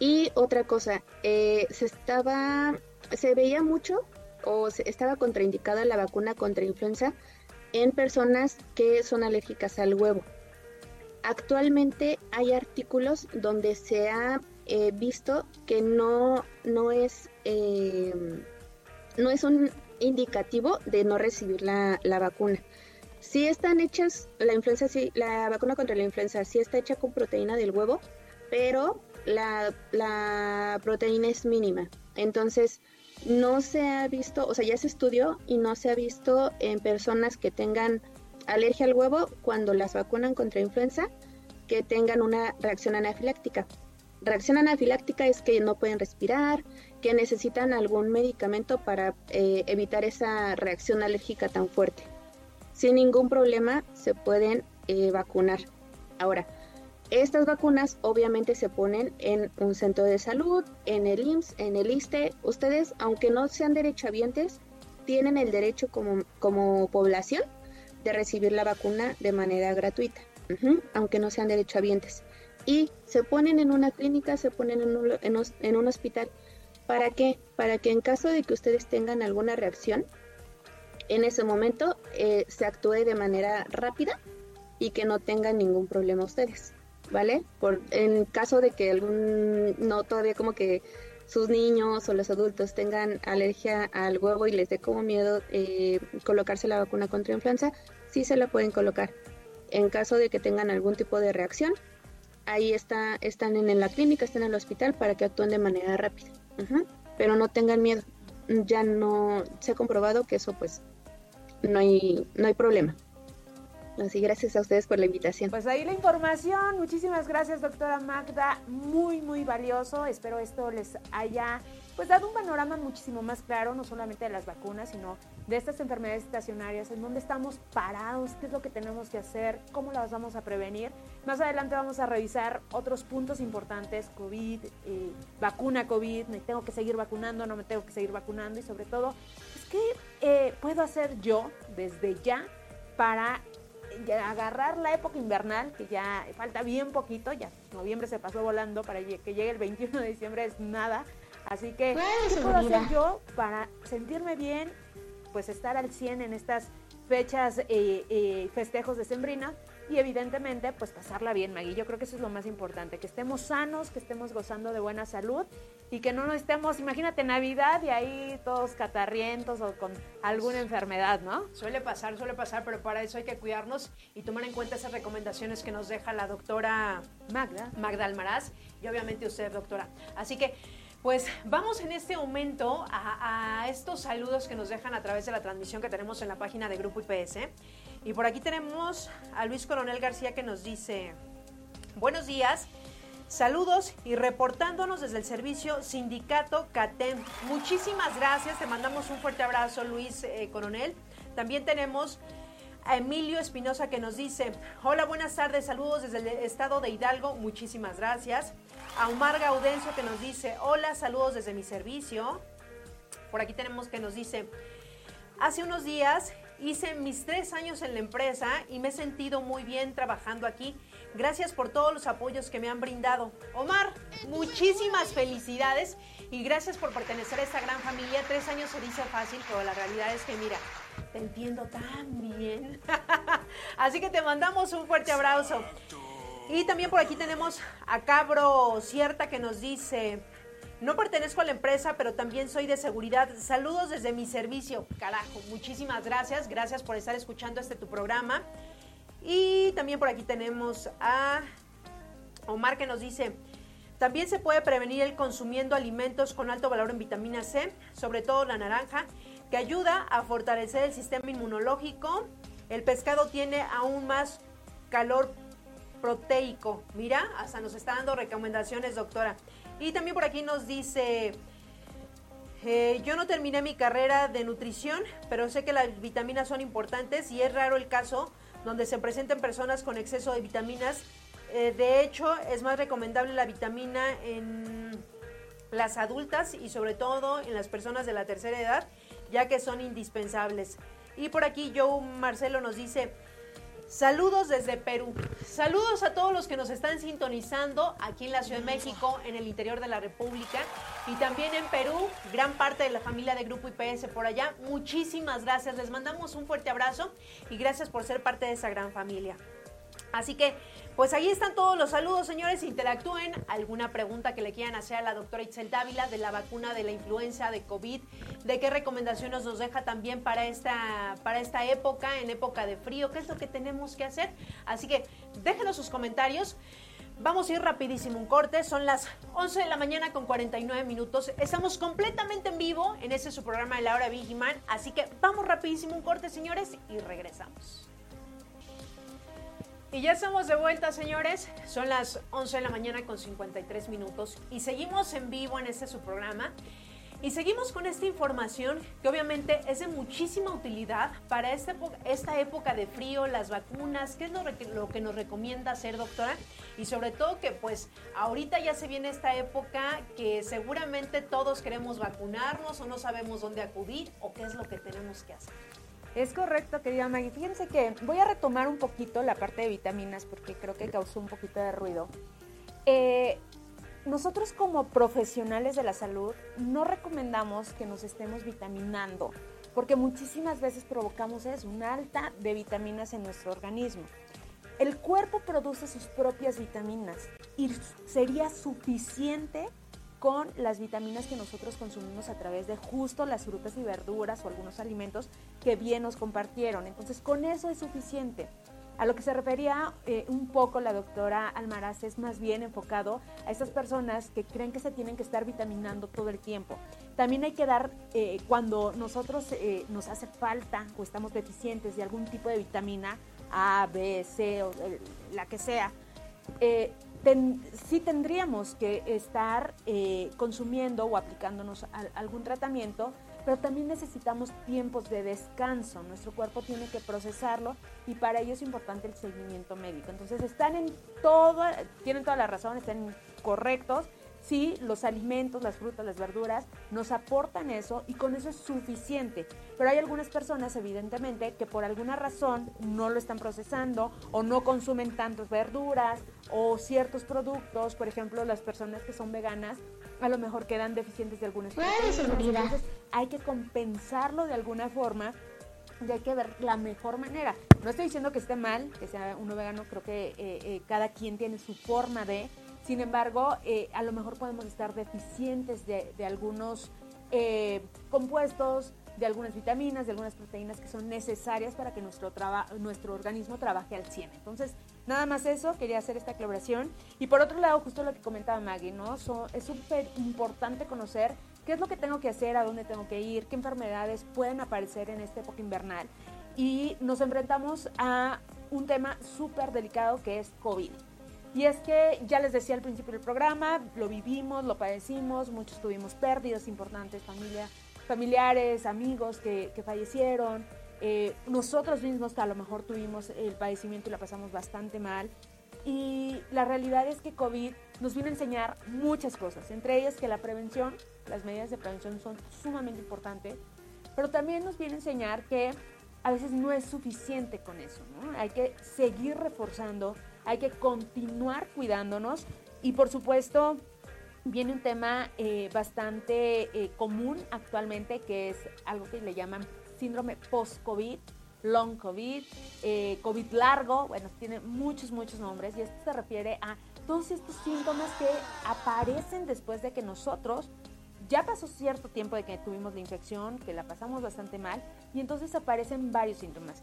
Y otra cosa, eh, se estaba, se veía mucho o se estaba contraindicada la vacuna contra influenza en personas que son alérgicas al huevo. Actualmente hay artículos donde se ha eh, visto que no, no, es, eh, no es un indicativo de no recibir la, la vacuna. Si están hechas, la influenza, sí, la vacuna contra la influenza sí está hecha con proteína del huevo, pero la, proteína es mínima. Entonces, no se ha visto, o sea, ya se estudió y no se ha visto en personas que tengan alergia al huevo cuando las vacunan contra influenza que tengan una reacción anafiláctica. Reacción anafiláctica es que no pueden respirar, que necesitan algún medicamento para eh, evitar esa reacción alérgica tan fuerte. Sin ningún problema se pueden eh, vacunar. Ahora, estas vacunas obviamente se ponen en un centro de salud, en el IMSS, en el ISTE. Ustedes, aunque no sean derechohabientes, tienen el derecho como, como población de recibir la vacuna de manera gratuita, aunque no sean derechohabientes. Y se ponen en una clínica, se ponen en un, en un, hospital. ¿Para qué? Para que en caso de que ustedes tengan alguna reacción, en ese momento eh, se actúe de manera rápida y que no tengan ningún problema ustedes. ¿Vale? Por, en caso de que algún, no todavía como que sus niños o los adultos tengan alergia al huevo y les dé como miedo eh, colocarse la vacuna contra influenza, sí se la pueden colocar. En caso de que tengan algún tipo de reacción, ahí está, están en la clínica, están en el hospital para que actúen de manera rápida. Pero no tengan miedo, ya no se ha comprobado que eso pues no hay, no hay problema. Así, gracias a ustedes por la invitación. Pues ahí la información. Muchísimas gracias, doctora Magda. Muy, muy valioso. Espero esto les haya pues dado un panorama muchísimo más claro, no solamente de las vacunas, sino de estas enfermedades estacionarias, en dónde estamos parados, qué es lo que tenemos que hacer, cómo las vamos a prevenir. Más adelante vamos a revisar otros puntos importantes, COVID, eh, vacuna COVID, me tengo que seguir vacunando, no me tengo que seguir vacunando y sobre todo, pues, ¿qué eh, puedo hacer yo desde ya para agarrar la época invernal, que ya falta bien poquito, ya noviembre se pasó volando, para que llegue el 21 de diciembre es nada, Así que, ¿qué puedo hacer yo para sentirme bien? Pues estar al 100 en estas fechas, eh, eh, festejos de Sembrina y evidentemente pues pasarla bien, Maggie. Yo creo que eso es lo más importante, que estemos sanos, que estemos gozando de buena salud y que no nos estemos, imagínate Navidad y ahí todos catarrientos o con alguna enfermedad, ¿no? Suele pasar, suele pasar, pero para eso hay que cuidarnos y tomar en cuenta esas recomendaciones que nos deja la doctora Magda, Magda Almaraz y obviamente usted, doctora. Así que pues vamos en este momento a, estos saludos que nos dejan a través de la transmisión que tenemos en la página de Grupo IPS. Y por aquí tenemos a Luis Coronel García que nos dice, buenos días, saludos y reportándonos desde el servicio Sindicato CATEM. Muchísimas gracias, te mandamos un fuerte abrazo Luis eh, Coronel. También tenemos a Emilio Espinosa que nos dice, hola, buenas tardes, saludos desde el estado de Hidalgo, muchísimas gracias a Omar Gaudencio que nos dice, hola, saludos desde mi servicio. Por aquí tenemos que nos dice, hace unos días hice mis tres años en la empresa y me he sentido muy bien trabajando aquí. Gracias por todos los apoyos que me han brindado. Omar, muchísimas felicidades y gracias por pertenecer a esta gran familia. Tres años se dice fácil, pero la realidad es que mira, te entiendo tan bien. Así que te mandamos un fuerte abrazo. Y también por aquí tenemos a Cabro Cierta que nos dice, no pertenezco a la empresa, pero también soy de seguridad. Saludos desde mi servicio. Carajo, muchísimas gracias. Gracias por estar escuchando este tu programa. Y también por aquí tenemos a Omar que nos dice, también se puede prevenir el consumiendo alimentos con alto valor en vitamina C, sobre todo la naranja, que ayuda a fortalecer el sistema inmunológico. El pescado tiene aún más calor proteico. Mira, hasta nos está dando recomendaciones, doctora. Y también por aquí nos dice, eh, yo no terminé mi carrera de nutrición, pero sé que las vitaminas son importantes y es raro el caso donde se presenten personas con exceso de vitaminas. Eh, de hecho, es más recomendable la vitamina en las adultas y sobre todo en las personas de la tercera edad, ya que son indispensables. Y por aquí Joe Marcelo nos dice, Saludos desde Perú. Saludos a todos los que nos están sintonizando aquí en la Ciudad de México, en el interior de la República y también en Perú, gran parte de la familia de Grupo IPS por allá. Muchísimas gracias. Les mandamos un fuerte abrazo y gracias por ser parte de esa gran familia. Así que pues ahí están todos los saludos, señores. Interactúen. ¿Alguna pregunta que le quieran hacer a la doctora Itzel Dávila de la vacuna de la influenza de COVID? ¿De qué recomendaciones nos deja también para esta, para esta época, en época de frío? ¿Qué es lo que tenemos que hacer? Así que déjenos sus comentarios. Vamos a ir rapidísimo un corte, son las 11 de la mañana con 49 minutos. Estamos completamente en vivo en ese su programa de la hora Vigiman, así que vamos rapidísimo un corte, señores, y regresamos. Y ya estamos de vuelta, señores. Son las 11 de la mañana con 53 minutos y seguimos en vivo en este su programa. Y seguimos con esta información que obviamente es de muchísima utilidad para esta, esta época de frío, las vacunas, qué es lo, lo, que nos recomienda hacer, doctora. Y sobre todo que pues ahorita ya se viene esta época que seguramente todos queremos vacunarnos o no sabemos dónde acudir o qué es lo que tenemos que hacer. Es correcto, querida Maggie. Fíjense que voy a retomar un poquito la parte de vitaminas porque creo que causó un poquito de ruido. Eh, nosotros como profesionales de la salud no recomendamos que nos estemos vitaminando porque muchísimas veces provocamos eso, una alta de vitaminas en nuestro organismo. El cuerpo produce sus propias vitaminas y sería suficiente con las vitaminas que nosotros consumimos a través de justo las frutas y verduras o algunos alimentos que bien nos compartieron. Entonces, con eso es suficiente. A lo que se refería eh, un poco la doctora Almaraz es más bien enfocado a esas personas que creen que se tienen que estar vitaminando todo el tiempo. También hay que dar, eh, cuando nosotros eh, nos hace falta o estamos deficientes de algún tipo de vitamina, A, B, C o la que sea, eh, sí tendríamos que estar eh, consumiendo o aplicándonos algún tratamiento, pero también necesitamos tiempos de descanso. Nuestro cuerpo tiene que procesarlo y para ello es importante el seguimiento médico. Entonces están en todo, tienen toda la razón, están correctos Sí, los alimentos, las frutas, las verduras nos aportan eso y con eso es suficiente. Pero hay algunas personas, evidentemente, que por alguna razón no lo están procesando o no consumen tantas verduras o ciertos productos. Por ejemplo, las personas que son veganas a lo mejor quedan deficientes de algunas proteínas. Entonces hay que compensarlo de alguna forma y hay que ver la mejor manera. No estoy diciendo que esté mal que sea uno vegano, creo que eh, eh, cada quien tiene su forma de sin embargo, eh, a lo mejor podemos estar deficientes de, algunos eh, compuestos, de algunas vitaminas, de algunas proteínas que son necesarias para que nuestro, nuestro organismo trabaje al 100. Entonces, nada más eso, quería hacer esta aclaración. Y por otro lado, justo lo que comentaba Maggie, ¿no? es súper importante conocer qué es lo que tengo que hacer, a dónde tengo que ir, qué enfermedades pueden aparecer en esta época invernal. Y nos enfrentamos a un tema súper delicado que es COVID. Y es que ya les decía al principio del programa, lo vivimos, lo padecimos, muchos tuvimos pérdidas importantes, familia, familiares, amigos que, fallecieron, eh, nosotros mismos que a lo mejor tuvimos el padecimiento y la pasamos bastante mal. Y la realidad es que COVID nos viene a enseñar muchas cosas, entre ellas que la prevención, las medidas de prevención son sumamente importantes, pero también nos viene a enseñar que a veces no es suficiente con eso, ¿no? Hay que seguir reforzando hay que continuar cuidándonos. Y por supuesto viene un tema eh, bastante eh, común actualmente que es algo que le llaman síndrome post-COVID, long COVID, eh, COVID largo, bueno, tiene muchos, muchos nombres. Y esto se refiere a todos estos síntomas que aparecen después de que nosotros ya pasó cierto tiempo de que tuvimos la infección, que la pasamos bastante mal, y entonces aparecen varios síntomas.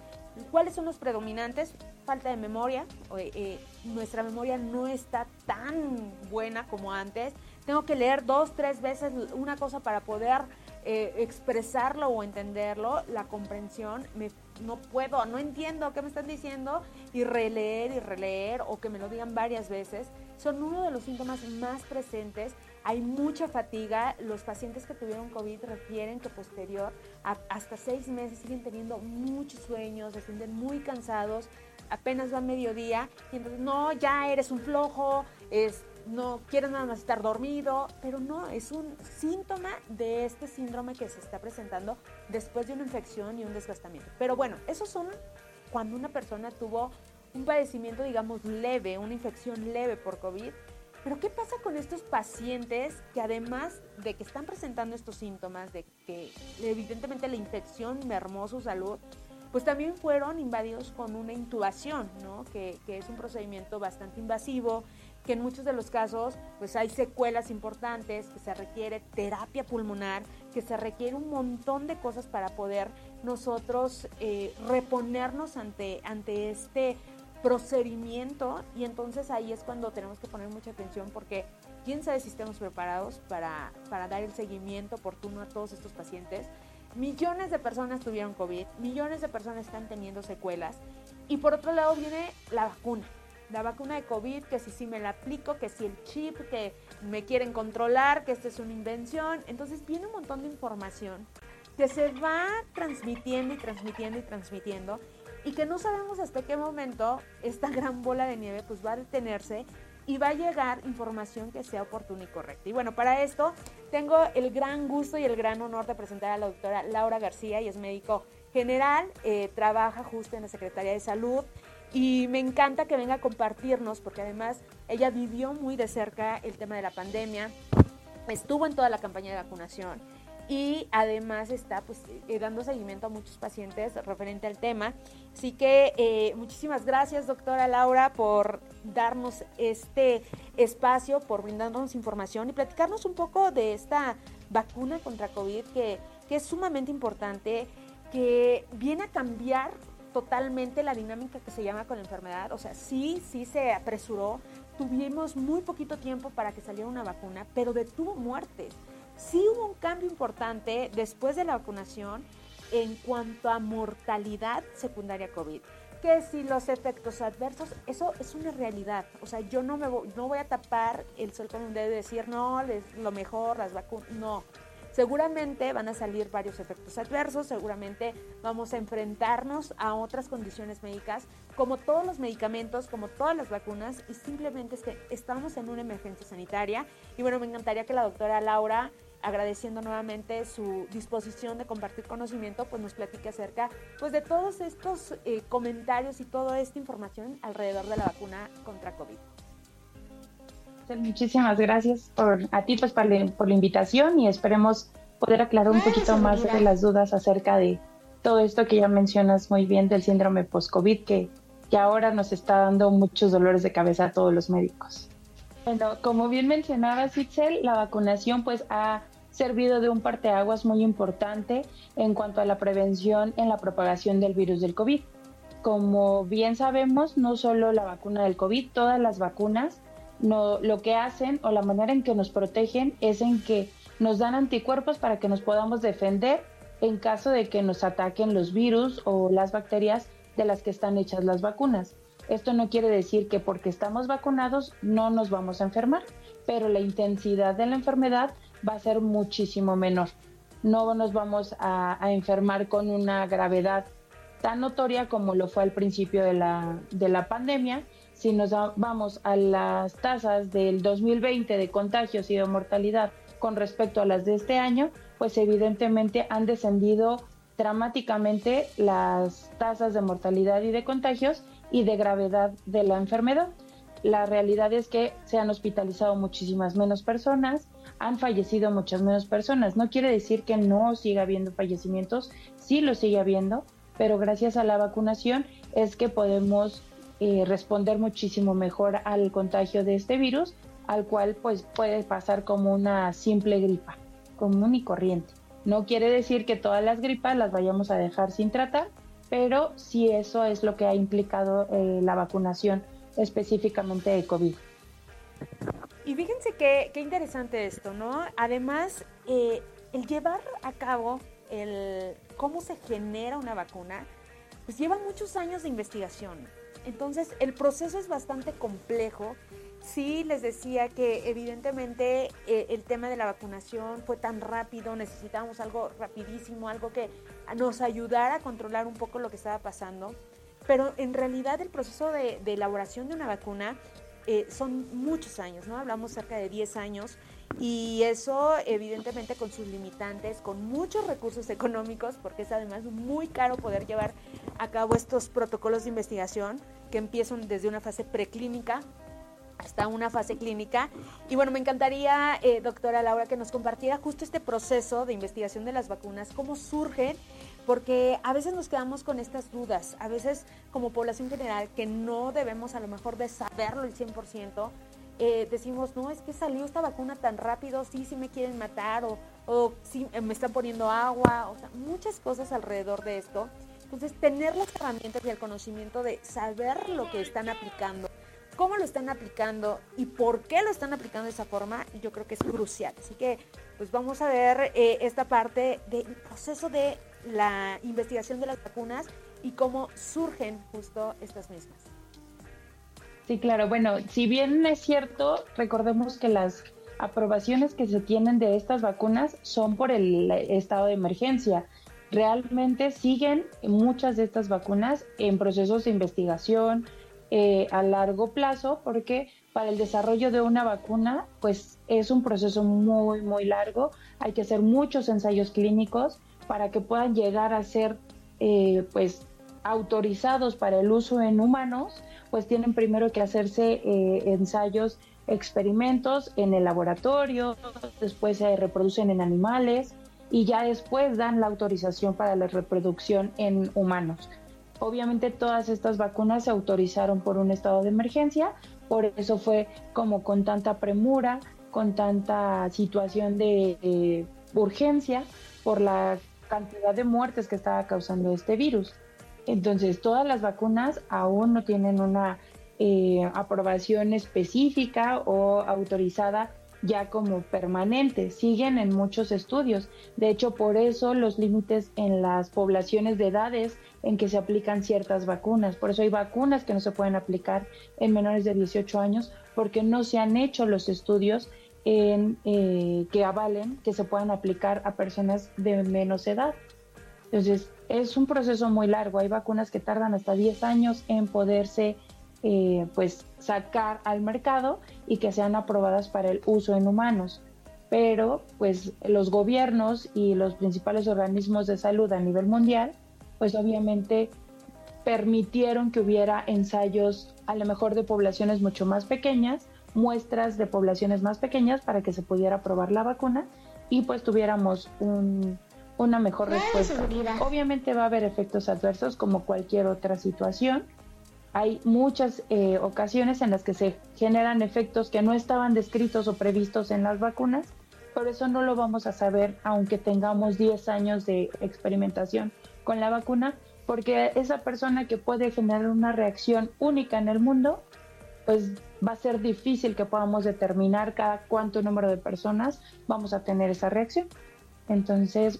¿Cuáles son los predominantes? Falta de memoria, eh, nuestra memoria no está tan buena como antes. Tengo que leer dos, tres veces una cosa para poder eh, expresarlo o entenderlo. La comprensión, me, no puedo, no entiendo qué me están diciendo y releer y releer o que me lo digan varias veces. Son uno de los síntomas más presentes hay mucha fatiga. Los pacientes que tuvieron COVID refieren que posterior a hasta seis meses siguen teniendo muchos sueños, se sienten muy cansados, apenas va mediodía y entonces no, ya eres un flojo, es, no quieres nada más estar dormido, pero no, es un síntoma de este síndrome que se está presentando después de una infección y un desgastamiento. Pero bueno, esos son cuando una persona tuvo un padecimiento, digamos, leve, una infección leve por COVID pero ¿qué pasa con estos pacientes que además de que están presentando estos síntomas, de que evidentemente la infección mermó su salud, pues también fueron invadidos con una intubación, ¿no? que, que es un procedimiento bastante invasivo, que en muchos de los casos pues hay secuelas importantes, que se requiere terapia pulmonar, que se requiere un montón de cosas para poder nosotros eh, reponernos ante, ante este procedimiento y entonces ahí es cuando tenemos que poner mucha atención porque quién sabe si estamos preparados para, para dar el seguimiento oportuno a todos estos pacientes. Millones de personas tuvieron COVID, millones de personas están teniendo secuelas y por otro lado viene la vacuna. La vacuna de COVID, que si sí me la aplico, que si el chip, que me quieren controlar, que esta es una invención. Entonces viene un montón de información que se va transmitiendo y transmitiendo y transmitiendo y que no sabemos hasta qué momento esta gran bola de nieve pues va a detenerse y va a llegar información que sea oportuna y correcta. Y bueno, para esto tengo el gran gusto y el gran honor de presentar a la doctora Laura García, y es médico general, eh, trabaja justo en la Secretaría de Salud y me encanta que venga a compartirnos porque además ella vivió muy de cerca el tema de la pandemia, estuvo en toda la campaña de vacunación y además está pues eh, dando seguimiento a muchos pacientes referente al tema. Así que eh, muchísimas gracias doctora Laura por darnos este espacio, por brindarnos información y platicarnos un poco de esta vacuna contra COVID que, que es sumamente importante, que viene a cambiar totalmente la dinámica que se llama con la enfermedad. O sea, sí, sí se apresuró. Tuvimos muy poquito tiempo para que saliera una vacuna, pero detuvo muertes sí hubo un cambio importante después de la vacunación en cuanto a mortalidad secundaria COVID. que si los efectos adversos, eso es una realidad. O sea, yo no me voy, no voy a tapar el sol con un dedo y decir, no, lo mejor, las vacunas, no. Seguramente van a salir varios efectos adversos, seguramente vamos a enfrentarnos a otras condiciones médicas, como todos los medicamentos, como todas las vacunas, y simplemente es que estamos en una emergencia sanitaria. Y bueno, me encantaría que la doctora Laura agradeciendo nuevamente su disposición de compartir conocimiento, pues nos platique acerca pues, de todos estos eh, comentarios y toda esta información alrededor de la vacuna contra COVID. Muchísimas gracias por, a ti pues, por, la, por la invitación y esperemos poder aclarar un poquito más de las dudas acerca de todo esto que ya mencionas muy bien del síndrome post-COVID que, que ahora nos está dando muchos dolores de cabeza a todos los médicos. Bueno, como bien mencionabas, Itzel, la vacunación pues ha servido de un parteaguas muy importante en cuanto a la prevención en la propagación del virus del COVID. Como bien sabemos, no solo la vacuna del COVID, todas las vacunas no, lo que hacen o la manera en que nos protegen es en que nos dan anticuerpos para que nos podamos defender en caso de que nos ataquen los virus o las bacterias de las que están hechas las vacunas. Esto no quiere decir que porque estamos vacunados no nos vamos a enfermar, pero la intensidad de la enfermedad va a ser muchísimo menor. No nos vamos a, enfermar con una gravedad tan notoria como lo fue al principio de la, de la pandemia. Si nos vamos a las tasas del 2020 de contagios y de mortalidad con respecto a las de este año, pues evidentemente han descendido dramáticamente las tasas de mortalidad y de contagios y de gravedad de la enfermedad. La realidad es que se han hospitalizado muchísimas menos personas, han fallecido muchas menos personas. No quiere decir que no siga habiendo fallecimientos, sí lo sigue habiendo, pero gracias a la vacunación es que podemos eh, responder muchísimo mejor al contagio de este virus, al cual pues puede pasar como una simple gripa, común y corriente. No quiere decir que todas las gripas las vayamos a dejar sin tratar, pero sí eso es lo que ha implicado eh, la vacunación específicamente de COVID. Y fíjense qué, qué interesante esto, ¿no? Además, eh, el llevar a cabo el cómo se genera una vacuna, pues lleva muchos años de investigación. Entonces, el proceso es bastante complejo. Sí, les decía que evidentemente eh, el tema de la vacunación fue tan rápido, necesitábamos algo rapidísimo, algo que nos ayudara a controlar un poco lo que estaba pasando. Pero en realidad el proceso de, de elaboración de una vacuna eh, son muchos años, ¿no? Hablamos cerca de 10 años y eso evidentemente con sus limitantes, con muchos recursos económicos, porque es además muy caro poder llevar a cabo estos protocolos de investigación que empiezan desde una fase preclínica hasta una fase clínica. Y bueno, me encantaría, eh, doctora Laura, que nos compartiera justo este proceso de investigación de las vacunas, cómo surgen porque a veces nos quedamos con estas dudas, a veces como población general que no debemos a lo mejor de saberlo el 100%, eh, decimos, no, es que salió esta vacuna tan rápido, sí, sí me quieren matar o, o sí me están poniendo agua, o sea, muchas cosas alrededor de esto. Entonces, tener las herramientas y el conocimiento de saber lo que están aplicando, cómo lo están aplicando y por qué lo están aplicando de esa forma, yo creo que es crucial. Así que, pues vamos a ver eh, esta parte del proceso de la investigación de las vacunas y cómo surgen justo estas mismas. Sí, claro. Bueno, si bien es cierto, recordemos que las aprobaciones que se tienen de estas vacunas son por el estado de emergencia. Realmente siguen muchas de estas vacunas en procesos de investigación eh, a largo plazo porque para el desarrollo de una vacuna pues es un proceso muy muy largo, hay que hacer muchos ensayos clínicos para que puedan llegar a ser eh, pues autorizados para el uso en humanos, pues tienen primero que hacerse eh, ensayos, experimentos en el laboratorio, después se reproducen en animales y ya después dan la autorización para la reproducción en humanos. Obviamente todas estas vacunas se autorizaron por un estado de emergencia, por eso fue como con tanta premura, con tanta situación de urgencia por la cantidad de muertes que estaba causando este virus. Entonces, todas las vacunas aún no tienen una eh, aprobación específica o autorizada ya como permanente, siguen en muchos estudios. De hecho, por eso los límites en las poblaciones de edades en que se aplican ciertas vacunas. Por eso hay vacunas que no se pueden aplicar en menores de 18 años porque no se han hecho los estudios eh, que avalen que se puedan aplicar a personas de menos edad. Entonces, es un proceso muy largo. Hay vacunas que tardan hasta 10 años en poderse eh, pues sacar al mercado y que sean aprobadas para el uso en humanos. Pero pues los gobiernos y los principales organismos de salud a nivel mundial pues obviamente permitieron que hubiera ensayos a lo mejor de poblaciones mucho más pequeñas, muestras de poblaciones más pequeñas para que se pudiera probar la vacuna y pues tuviéramos una mejor respuesta. Obviamente va a haber efectos adversos como cualquier otra situación, hay muchas eh, ocasiones en las que se generan efectos que no estaban descritos o previstos en las vacunas, por eso no lo vamos a saber aunque tengamos 10 años de experimentación con la vacuna, porque esa persona que puede generar una reacción única en el mundo, pues va a ser difícil que podamos determinar cada cuánto número de personas vamos a tener esa reacción. Entonces,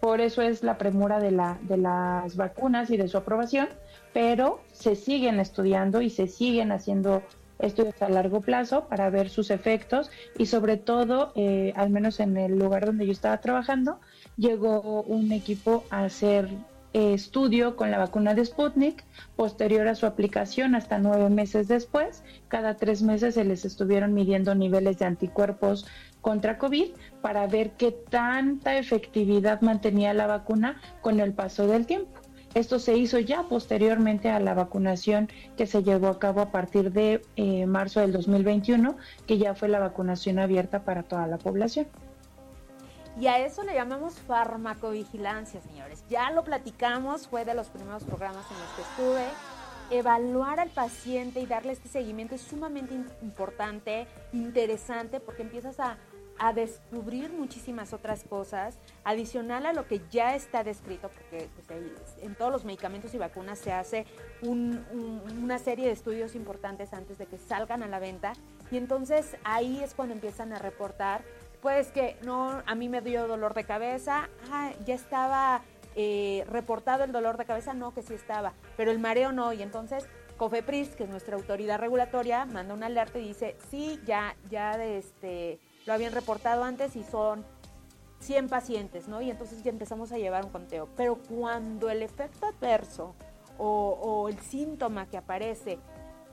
por eso es la premura de, la, de las vacunas y de su aprobación, pero se siguen estudiando y se siguen haciendo estudios a largo plazo para ver sus efectos y sobre todo, eh, al menos en el lugar donde yo estaba trabajando, llegó un equipo a hacer eh, estudio con la vacuna de Sputnik, posterior a su aplicación hasta nueve meses después, cada tres meses se les estuvieron midiendo niveles de anticuerpos contra COVID para ver qué tanta efectividad mantenía la vacuna con el paso del tiempo. Esto se hizo ya posteriormente a la vacunación que se llevó a cabo a partir de eh, marzo del 2021, que ya fue la vacunación abierta para toda la población. Y a eso le llamamos farmacovigilancia, señores. Ya lo platicamos, fue de los primeros programas en los que estuve. Evaluar al paciente y darle este seguimiento es sumamente importante, interesante, porque empiezas a a descubrir muchísimas otras cosas, adicional a lo que ya está descrito, porque pues, en todos los medicamentos y vacunas se hace una serie de estudios importantes antes de que salgan a la venta, y entonces ahí es cuando empiezan a reportar, pues que no, a mí me dio dolor de cabeza, ah, ya estaba eh, reportado el dolor de cabeza, no, que sí estaba, pero el mareo no, y entonces COFEPRIS, que es nuestra autoridad regulatoria, manda una alerta y dice, sí, ya, ya este lo habían reportado antes y son 100 pacientes, ¿no? Y entonces ya empezamos a llevar un conteo. Pero cuando el efecto adverso o, el síntoma que aparece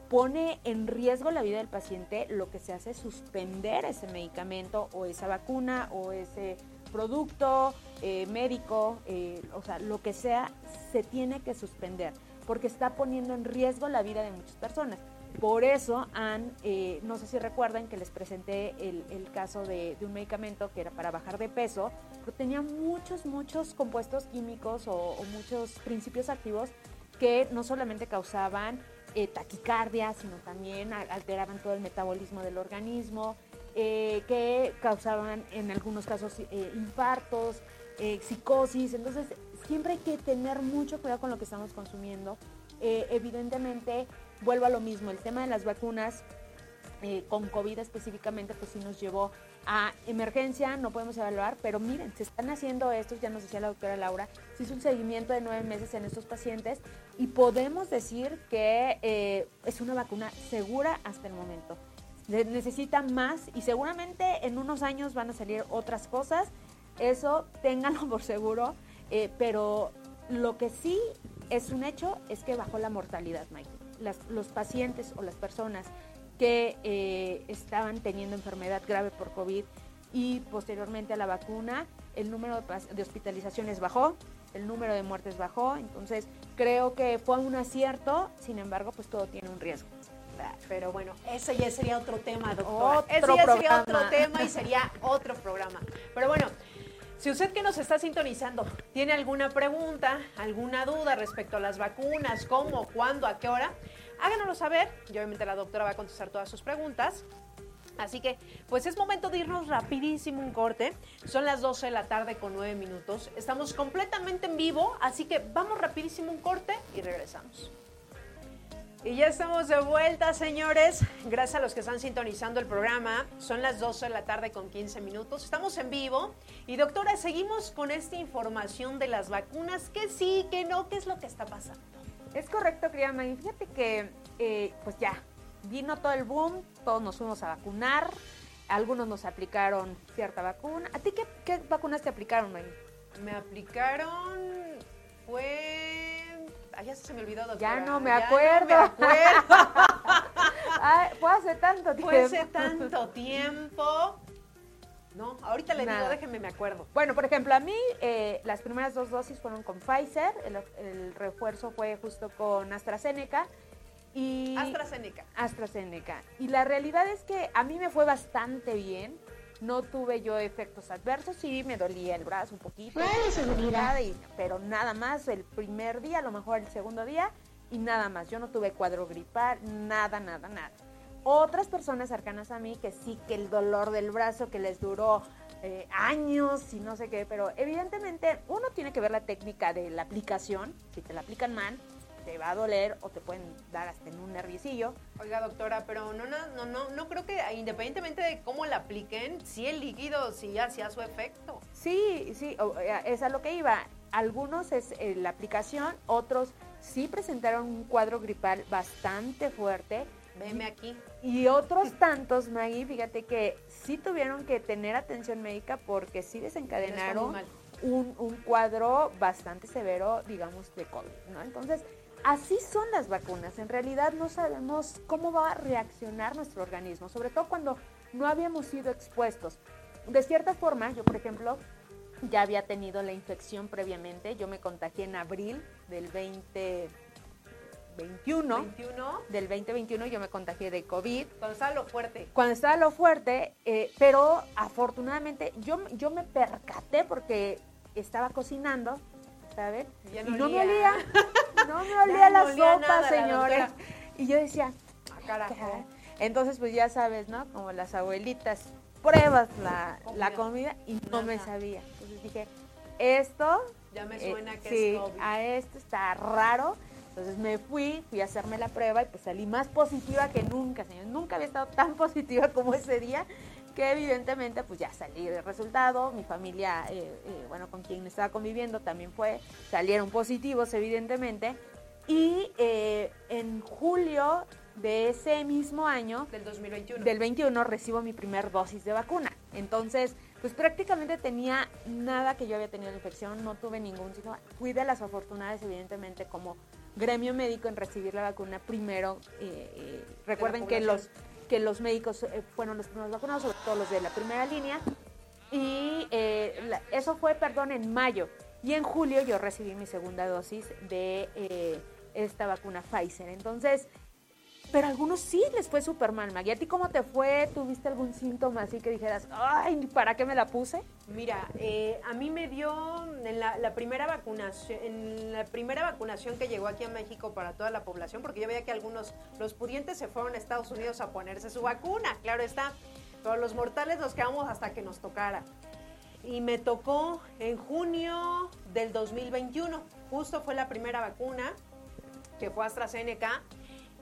pone en riesgo la vida del paciente, lo que se hace es suspender ese medicamento o esa vacuna o ese producto eh, médico, eh, o sea, lo que sea, se tiene que suspender porque está poniendo en riesgo la vida de muchas personas. Por eso han, eh, no sé si recuerdan que les presenté el, caso de, un medicamento que era para bajar de peso, pero tenía muchos, muchos compuestos químicos o, muchos principios activos que no solamente causaban eh, taquicardia, sino también alteraban todo el metabolismo del organismo, eh, que causaban en algunos casos infartos, psicosis. Entonces, siempre hay que tener mucho cuidado con lo que estamos consumiendo. evidentemente, vuelvo a lo mismo, el tema de las vacunas eh, con COVID específicamente, pues sí nos llevó a emergencia, no podemos evaluar, pero miren, se están haciendo estos, ya nos decía la doctora Laura, se hizo un seguimiento de nueve meses en estos pacientes y podemos decir que eh, es una vacuna segura hasta el momento. necesita más y seguramente en unos años van a salir otras cosas, eso ténganlo por seguro, eh, pero lo que sí es un hecho es que bajó la mortalidad, Mike los pacientes o las personas que eh, estaban teniendo enfermedad grave por COVID y posteriormente a la vacuna, el número de, hospitalizaciones bajó, el número de muertes bajó, entonces creo que fue un acierto, sin embargo, pues todo tiene un riesgo. Pero bueno, ese ya sería otro tema, doctor. ese ya sería otro tema y sería otro programa. Pero bueno, si usted que nos está sintonizando tiene alguna pregunta, alguna duda respecto a las vacunas, cómo, cuándo, a qué hora, háganoslo saber y obviamente la doctora va a contestar todas sus preguntas. Así que, pues es momento de irnos rapidísimo un corte. Son las 12 de la tarde con 9 minutos. Estamos completamente en vivo, así que vamos rapidísimo un corte y regresamos. Y ya estamos de vuelta, señores. Gracias a los que están sintonizando el programa. Son las 12 de la tarde con 15 minutos. Estamos en vivo. Y doctora, seguimos con esta información de las vacunas. Que sí, que no, qué es lo que está pasando. Es correcto, querida Maggie. Fíjate que, eh, pues ya, vino todo el boom, todos nos fuimos a vacunar, algunos nos aplicaron cierta vacuna. ¿A ti qué, qué vacunas te aplicaron, Maggie? Me aplicaron, fue... Ay, ya se me olvidó, doctora. Ya no me Ya acuerdo. me acuerdo. Ay, fue hace tanto tiempo. fue hace tanto tiempo. No, ahorita le digo, déjenme, me acuerdo. Bueno, por ejemplo, a mí eh, las primeras dos dosis fueron con Pfizer, el, el refuerzo fue justo con AstraZeneca. Y AstraZeneca. AstraZeneca. Y la realidad es que a mí me fue bastante bien. No tuve yo efectos adversos, sí me dolía el brazo un poquito, nada, y- pero nada más el primer día, a lo mejor el segundo día, y nada más. Yo no tuve cuadro gripal, nada, nada, nada. Otras personas cercanas a mí que sí que el dolor del brazo que les duró eh, años y no sé qué, pero evidentemente uno tiene que ver la técnica de la aplicación, si te la aplican mal, te va a doler o te pueden dar hasta en un nerviecillo. Oiga, doctora, pero no, no, no, no, no creo que independientemente de cómo la apliquen, si el líquido sí hacía su efecto. Sí, sí, eh, es a lo que iba. Algunos es eh, la aplicación, otros sí presentaron un cuadro gripal bastante fuerte Veme aquí. Y otros tantos, Maggie, fíjate que sí tuvieron que tener atención médica porque sí desencadenaron un, un cuadro bastante severo, digamos, de COVID, ¿no? Entonces, así son las vacunas. En realidad no sabemos cómo va a reaccionar nuestro organismo, sobre todo cuando no habíamos sido expuestos. De cierta forma, yo, por ejemplo, ya había tenido la infección previamente. Yo me contagié en abril del 2021. 21, Del 2021 yo me contagié de COVID cuando estaba lo fuerte. cuando estaba lo fuerte, eh, pero afortunadamente yo, yo me percaté porque estaba cocinando, ¿sabes? Ya y no no me olía. olía, no me olía la olía sopa, nada señores. Y yo decía, Ah, carajo. "Caray". entonces pues ya sabes, ¿no? Como las abuelitas, pruebas la, la Comida. y no me sabía. Entonces dije, esto... Ya me eh, suena que sí, es COVID. a esto está raro. Entonces me fui, fui a hacerme la prueba y pues salí más positiva que nunca, señor. Nunca había estado tan positiva como ese día, que evidentemente pues ya salí del resultado. Mi familia, eh, eh, bueno, con quien estaba conviviendo también fue, salieron positivos evidentemente. Y eh, en julio de ese mismo año, Del 2021. del 21 recibo mi primer dosis de vacuna. Entonces, pues prácticamente tenía nada que yo había tenido la infección, no tuve ningún síntoma. Fui de las afortunadas, evidentemente, como gremio médico en recibir la vacuna primero. eh, eh, recuerden que los, que los médicos eh, fueron los primeros vacunados, sobre todo los de la primera línea. Y eh, la- eso fue, perdón, en mayo. Y en julio yo recibí mi segunda dosis de esta vacuna Pfizer. Entonces, pero a algunos sí les fue súper mal, Maggie. ¿A ti cómo te fue? ¿Tuviste algún síntoma así que dijeras, ay, ¿para qué me la puse? Mira, eh, a mí me dio en la, primera vacunación, en la primera vacunación que llegó aquí a México para toda la población, porque yo veía que algunos, los pudientes se fueron a Estados Unidos a ponerse su vacuna, claro está, pero los mortales nos quedamos hasta que nos tocara. Y me tocó en junio del 2021, justo fue la primera vacuna, que fue AstraZeneca,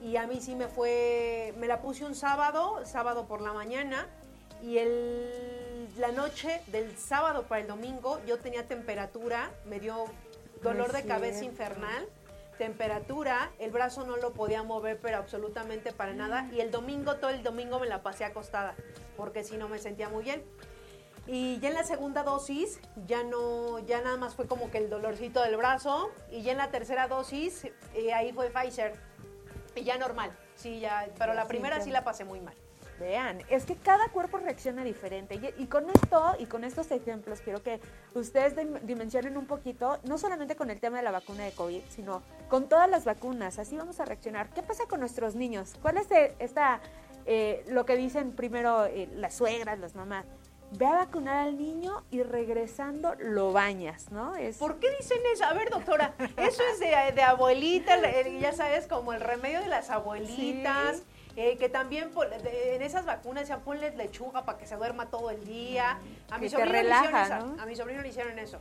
y a mí sí me fue, me la puse un sábado, sábado por la mañana, y el, la noche del sábado para el domingo yo tenía temperatura, me dio dolor No de cabeza cierto. infernal, temperatura, el brazo no lo podía mover pero absolutamente para nada y el domingo, todo el domingo me la pasé acostada porque si no me sentía muy bien. Y ya en la segunda dosis, ya no, ya nada más fue como que el dolorcito del brazo. Y ya en la tercera dosis, eh, ahí fue Pfizer. Y ya normal. Sí, ya. Pero la primera sí la pasé muy mal. Vean, es que cada cuerpo reacciona diferente. Y, y con esto y con estos ejemplos quiero que ustedes dim- dimensionen un poquito, no solamente con el tema de la vacuna de COVID, sino con todas las vacunas. Así vamos a reaccionar. ¿Qué pasa con nuestros niños? ¿Cuál es eh, esta, eh, lo que dicen primero eh, las suegras, las mamás? Ve a vacunar al niño y regresando lo bañas, ¿no? Es, ¿Por qué dicen eso? A ver, doctora, eso es de, de abuelita, ya sabes, como el remedio de las abuelitas. Sí. eh, que también en esas vacunas decían ponle lechuga para que se duerma todo el día. A mi sobrino le relaja, hicieron esa- ¿no? A mi sobrino le hicieron eso.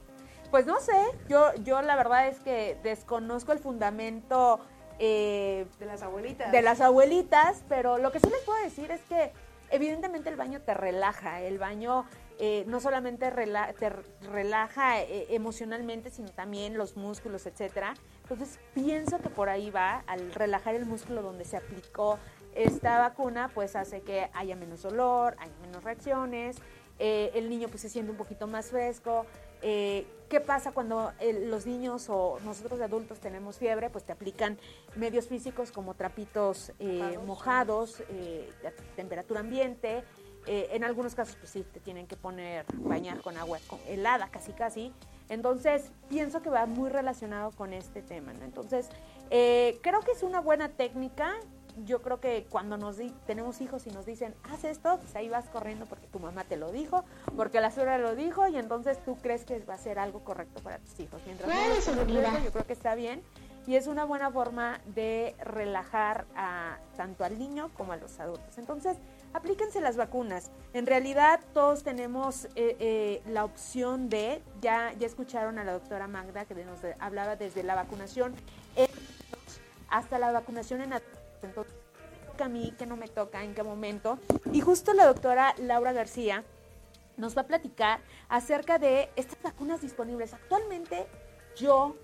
Pues no sé, yo, yo la verdad es que desconozco el fundamento eh, de las abuelitas. De las abuelitas, pero lo que sí les puedo decir es que evidentemente el baño te relaja, el baño eh, no solamente te relaja eh, emocionalmente, sino también los músculos, etcétera. Entonces pienso que por ahí va, al relajar el músculo donde se aplicó esta vacuna, pues hace que haya menos dolor, haya menos reacciones, eh, el niño pues se siente un poquito más fresco. ¿Qué pasa cuando los niños o nosotros adultos tenemos fiebre? Pues te aplican medios físicos como trapitos mojados, mojados temperatura ambiente, eh, en algunos casos, pues sí, te tienen que poner, bañar con agua helada, casi casi. Entonces, pienso que va muy relacionado con este tema, ¿no? Entonces, eh, creo que es una buena técnica. Yo creo que cuando nos tenemos hijos y nos dicen, haz esto, pues ahí vas corriendo porque tu mamá te lo dijo, porque la suegra lo dijo, y entonces tú crees que va a ser algo correcto para tus hijos. Mientras no yo creo que está bien y es una buena forma de relajar a, tanto al niño como a los adultos. Entonces, aplíquense las vacunas. En realidad todos tenemos eh, eh, la opción de, ya, ya escucharon a la doctora Magda que nos hablaba desde la vacunación hasta la vacunación en entonces a mí, que no me toca, en qué momento. Y justo la doctora Laura García nos va a platicar acerca de estas vacunas disponibles. Actualmente yo,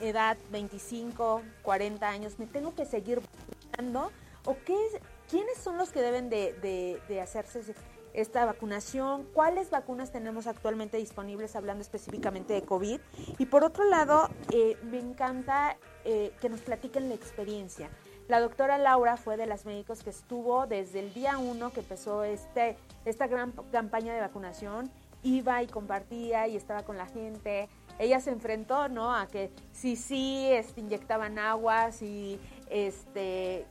edad 25, 40 años, me tengo que seguir vacunando o qué es, ¿quiénes son los que deben de, hacerse esta vacunación? ¿Cuáles vacunas tenemos actualmente disponibles hablando específicamente de COVID? Y por otro lado, eh, me encanta eh, que nos platiquen la experiencia. La doctora Laura fue de las médicos que estuvo desde el día uno que empezó este, esta gran campaña de vacunación, iba y compartía y estaba con la gente. Ella se enfrentó, ¿no? A que si sí, este, inyectaban aguas y este,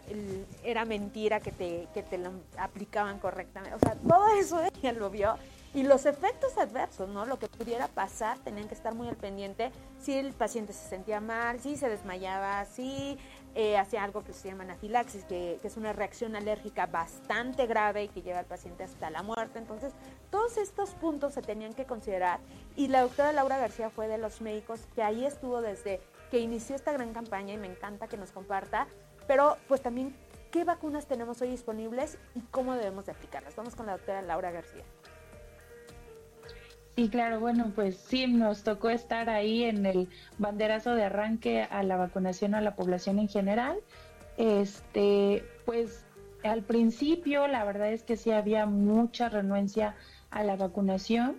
era mentira que te, que te lo aplicaban correctamente. O sea, todo eso ella lo vio. Y los efectos adversos, ¿no? Lo que pudiera pasar, tenían que estar muy al pendiente si el paciente se sentía mal, si se desmayaba, si eh, hacía algo que se llama anafilaxis, que, que, es una reacción alérgica bastante grave y que lleva al paciente hasta la muerte. Entonces, todos estos puntos se tenían que considerar y la doctora Laura García fue de los médicos que ahí estuvo desde que inició esta gran campaña y me encanta que nos comparta, pero pues también qué vacunas tenemos hoy disponibles y cómo debemos de aplicarlas. Vamos con la doctora Laura García. Sí, claro, bueno, pues sí, nos tocó estar ahí en el banderazo de arranque a la vacunación a la población en general. Este, pues al principio la verdad es que sí había mucha renuencia a la vacunación.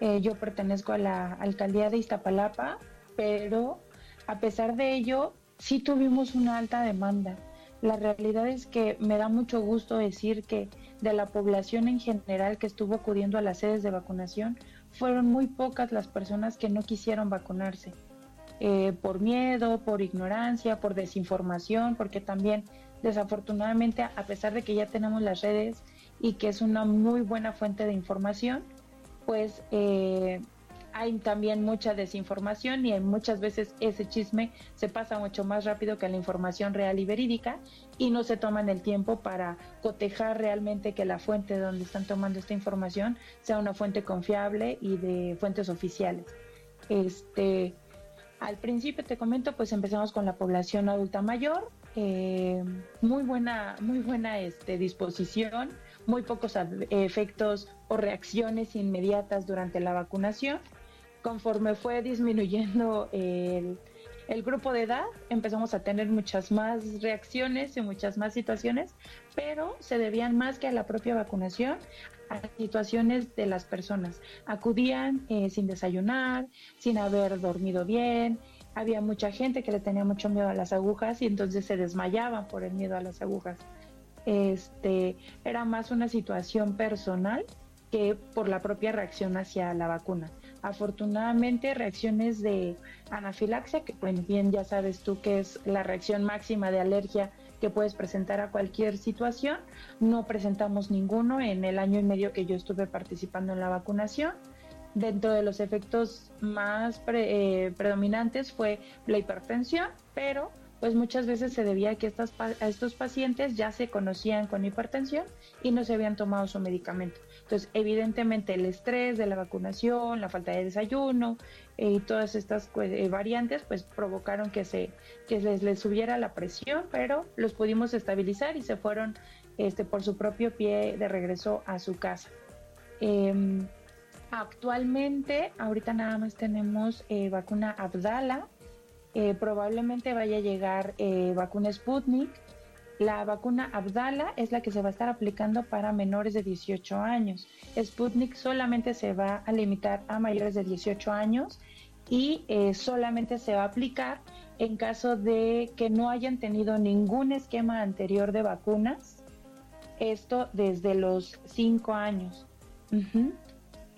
Eh, yo pertenezco a la alcaldía de Iztapalapa, pero a pesar de ello, sí tuvimos una alta demanda. La realidad es que me da mucho gusto decir que de la población en general que estuvo acudiendo a las sedes de vacunación, fueron muy pocas las personas que no quisieron vacunarse. Eh, por miedo, por ignorancia, por desinformación, porque también desafortunadamente, a pesar de que ya tenemos las redes y que es una muy buena fuente de información, pues eh, hay también mucha desinformación y muchas veces ese chisme se pasa mucho más rápido que la información real y verídica y no se toman el tiempo para cotejar realmente que la fuente de donde están tomando esta información sea una fuente confiable y de fuentes oficiales. Este, al principio te comento, pues empezamos con la población adulta mayor, eh, muy buena, muy buena este, disposición, muy pocos efectos o reacciones inmediatas durante la vacunación conforme fue disminuyendo el, grupo de edad, empezamos a tener muchas más reacciones y muchas más situaciones, pero se debían más que a la propia vacunación, a situaciones de las personas. Acudían eh, sin desayunar, sin haber dormido bien, había mucha gente que le tenía mucho miedo a las agujas y entonces se desmayaban por el miedo a las agujas. Este, era más una situación personal que por la propia reacción hacia la vacuna. Afortunadamente, reacciones de anafilaxia, que pues bien ya sabes tú que es la reacción máxima de alergia que puedes presentar a cualquier situación, no presentamos ninguno en el año y medio que yo estuve participando en la vacunación. Dentro de los efectos más eh, predominantes fue la hipertensión, pero pues muchas veces se debía a que estas, a estos pacientes ya se conocían con hipertensión y no se habían tomado su medicamento. Entonces, evidentemente el estrés de la vacunación, la falta de desayuno eh, y todas estas eh, variantes, pues provocaron que se que les, les, subiera la presión, pero los pudimos estabilizar y se fueron este, por su propio pie de regreso a su casa. Em, actualmente, ahorita nada más tenemos eh, vacuna Abdala, eh, probablemente vaya a llegar eh, vacuna Sputnik. La vacuna Abdala es la que se va a estar aplicando para menores de 18 años. Sputnik solamente se va a limitar a mayores de 18 años y eh, solamente se va a aplicar en caso de que no hayan tenido ningún esquema anterior de vacunas. Esto desde los 5 años.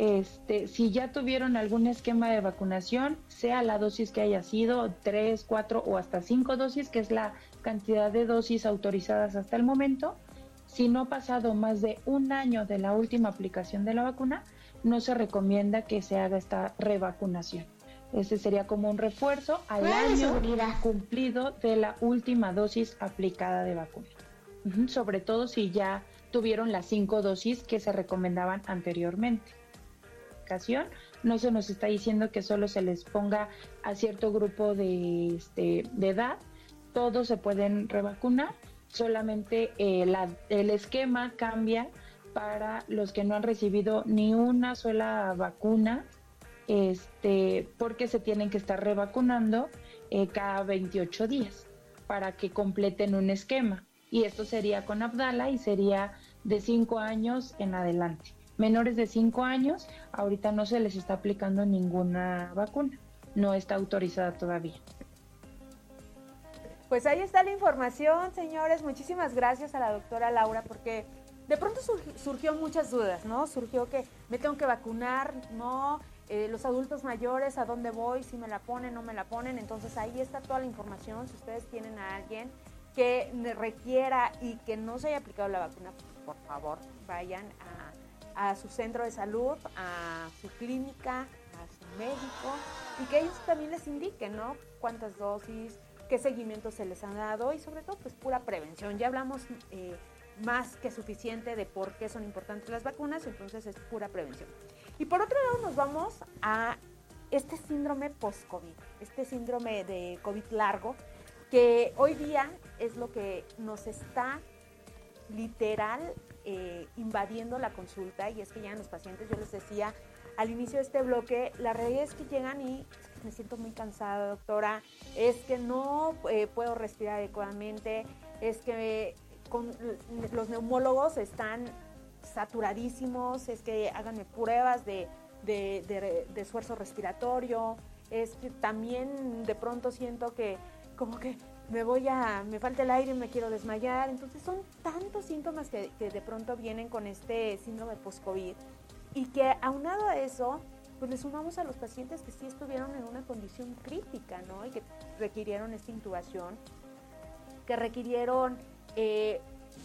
Este, si ya tuvieron algún esquema de vacunación, sea la dosis que haya sido, tres, cuatro o hasta cinco dosis, que es la cantidad de dosis autorizadas hasta el momento, si no ha pasado más de un año de la última aplicación de la vacuna, no se recomienda que se haga esta revacunación. Ese sería como un refuerzo al año cumplido de la última dosis aplicada de vacuna. Sobre todo si ya tuvieron las cinco dosis que se recomendaban anteriormente no se nos está diciendo que solo se les ponga a cierto grupo de, este, de edad, todos se pueden revacunar, solamente eh, el esquema cambia para los que no han recibido ni una sola vacuna, este, porque se tienen que estar revacunando eh, cada 28 días para que completen un esquema. Y esto sería con Abdala y sería de 5 años en adelante menores de 5 años, ahorita no se les está aplicando ninguna vacuna, no está autorizada todavía. Pues ahí está la información, señores. Muchísimas gracias a la doctora Laura porque de pronto surgió muchas dudas, ¿no? Surgió que me tengo que vacunar, no, eh, los adultos mayores, a dónde voy, si me la ponen, no me la ponen. Entonces ahí está toda la información. Si ustedes tienen a alguien que requiera y que no se haya aplicado la vacuna, por favor, vayan a a su centro de salud, a su clínica, a su médico y que ellos también les indiquen, ¿no? Cuántas dosis, qué seguimiento se les ha dado y sobre todo pues pura prevención. Ya hablamos eh, más que suficiente de por qué son importantes las vacunas, entonces es pura prevención. Y por otro lado nos vamos a este síndrome post-COVID, este síndrome de COVID largo, que hoy día es lo que nos está literal eh, invadiendo la consulta y es que ya los pacientes, yo les decía al inicio de este bloque, la realidad es que llegan y me siento muy cansada, doctora, es que no eh, puedo respirar adecuadamente, es que con, los neumólogos están saturadísimos, es que háganme pruebas de, de, de esfuerzo respiratorio, es que también de pronto siento que como que me voy a, me falta el aire, me quiero desmayar. Entonces son tantos síntomas que, de pronto vienen con este síndrome post-COVID y que aunado a eso, pues le sumamos a los pacientes que sí estuvieron en una condición crítica, ¿no? Y que requirieron esta intubación, que requirieron eh,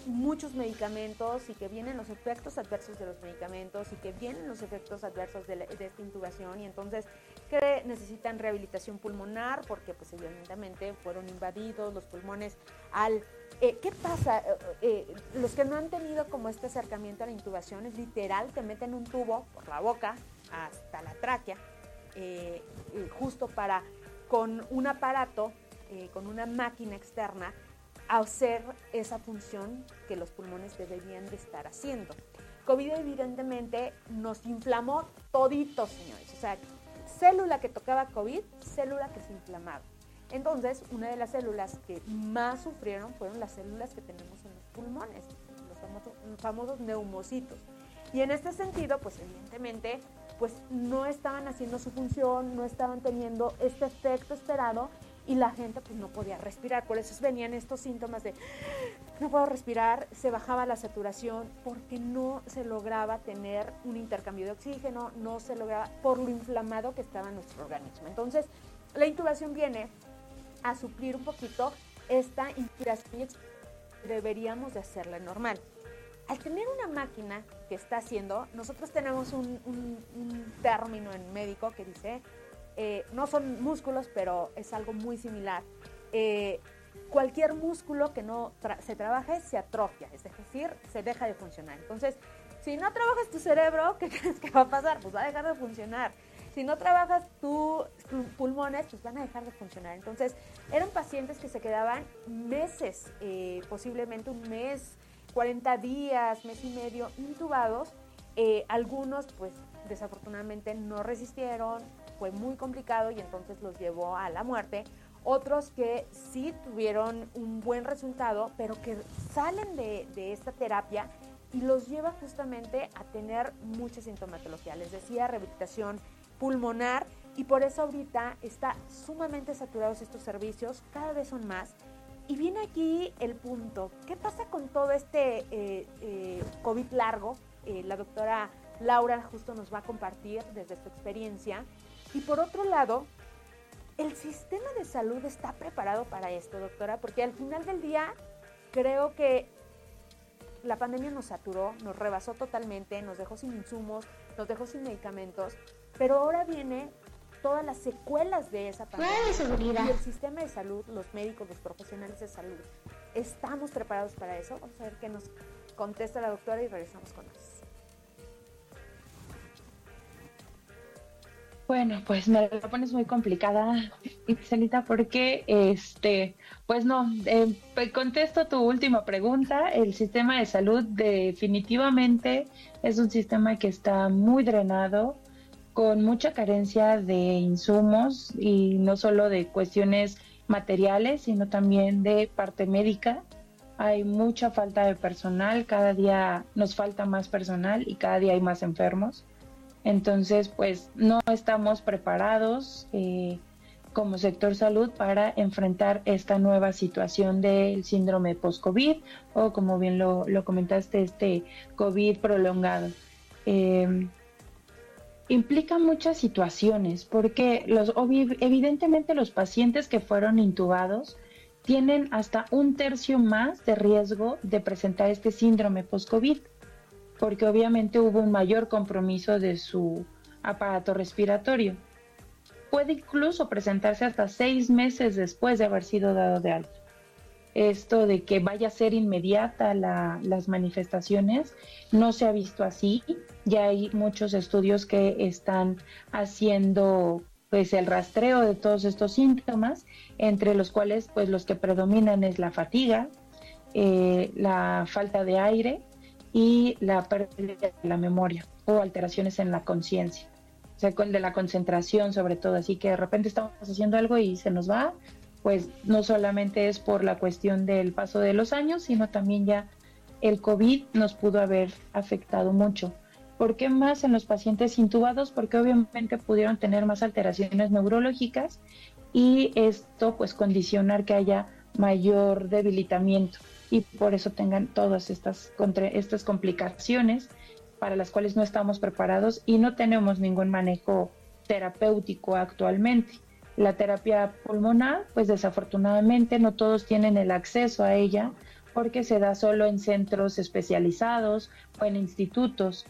muchos medicamentos y que vienen los efectos adversos de los medicamentos y que vienen los efectos adversos de, de esta intubación y entonces que necesitan rehabilitación pulmonar porque pues evidentemente fueron invadidos los pulmones al... Eh, ¿Qué pasa? Eh, eh, los que no han tenido como este acercamiento a la intubación es literal, te meten un tubo por la boca hasta la tráquea, justo para con un aparato, con una máquina externa, hacer esa función que los pulmones deberían de estar haciendo. COVID evidentemente nos inflamó toditos, señores. O sea, célula que tocaba COVID, célula que se inflamaba. Entonces, una de las células que más sufrieron fueron las células que tenemos en los pulmones, los famosos, neumocitos. Y en este sentido, pues evidentemente, pues no estaban haciendo su función, no estaban teniendo este efecto esperado y la gente pues no podía respirar. Por eso venían estos síntomas de no puedo respirar, se bajaba la saturación porque no se lograba tener un intercambio de oxígeno, no se lograba por lo inflamado que estaba nuestro organismo. Entonces, la intubación viene a suplir un poquito esta inspiración deberíamos de hacerla normal. Al tener una máquina que está haciendo, nosotros tenemos un, un término en médico que dice eh, no son músculos, pero es algo muy similar. Eh, cualquier músculo que no se trabaje se atrofia, es decir, se deja de funcionar. Entonces, si no trabajas tu cerebro, ¿qué crees que va a pasar? Pues va a dejar de funcionar. Si no trabajas tus pulmones, pues van a dejar de funcionar. Entonces, eran pacientes que se quedaban meses, eh, posiblemente un mes, 40 días, mes y medio intubados. Eh, algunos, pues desafortunadamente no resistieron, fue muy complicado y entonces los llevó a la muerte. Otros que sí tuvieron un buen resultado, pero que salen de, de esta terapia y los lleva justamente a tener mucha sintomatología. Les decía, rehabilitación pulmonar y por eso ahorita está sumamente saturados estos servicios, cada vez son más. Y viene aquí el punto, ¿qué pasa con todo este eh, eh, COVID largo? Eh, la doctora Laura justo nos va a compartir desde su experiencia. Y por otro lado, ¿el sistema de salud está preparado para esto, doctora? Porque al final del día creo que la pandemia nos saturó, nos rebasó totalmente, nos dejó sin insumos, nos dejó sin medicamentos, pero ahora viene todas las secuelas de esa pandemia. Y el sistema de salud, los médicos, los profesionales de salud, ¿estamos preparados para eso? Vamos a ver qué nos contesta la doctora y regresamos con más. Bueno, pues me la pones muy complicada, Ixelita, porque este, pues no, eh, contesto tu última pregunta. El sistema de salud definitivamente es un sistema que está muy drenado, con mucha carencia de insumos y no solo de cuestiones materiales, sino también de parte médica. Hay mucha falta de personal, cada día nos falta más personal y cada día hay más enfermos. Entonces, pues no estamos preparados eh, como sector salud para enfrentar esta nueva situación del síndrome post-COVID o como bien lo, comentaste, este COVID prolongado. Eh, implica muchas situaciones porque los, evidentemente los pacientes que fueron intubados tienen hasta un tercio más de riesgo de presentar este síndrome post-COVID porque obviamente hubo un mayor compromiso de su aparato respiratorio. Puede incluso presentarse hasta seis meses después de haber sido dado de alta. Esto de que vaya a ser inmediata las manifestaciones no se ha visto así. Ya hay muchos estudios que están haciendo pues el rastreo de todos estos síntomas, entre los cuales pues los que predominan es la fatiga, eh, la falta de aire, y la pérdida de la memoria o alteraciones en la conciencia, o sea, de la concentración sobre todo. Así que de repente estamos haciendo algo y se nos va, pues no solamente es por la cuestión del paso de los años, sino también ya el COVID nos pudo haber afectado mucho. ¿Por qué más en los pacientes intubados? Porque obviamente pudieron tener más alteraciones neurológicas y esto pues condicionar que haya mayor debilitamiento y por eso tengan todas estas, estas complicaciones para las cuales no estamos preparados y no tenemos ningún manejo terapéutico actualmente. La terapia pulmonar, pues desafortunadamente no todos tienen el acceso a ella porque se da solo en centros especializados o en institutos.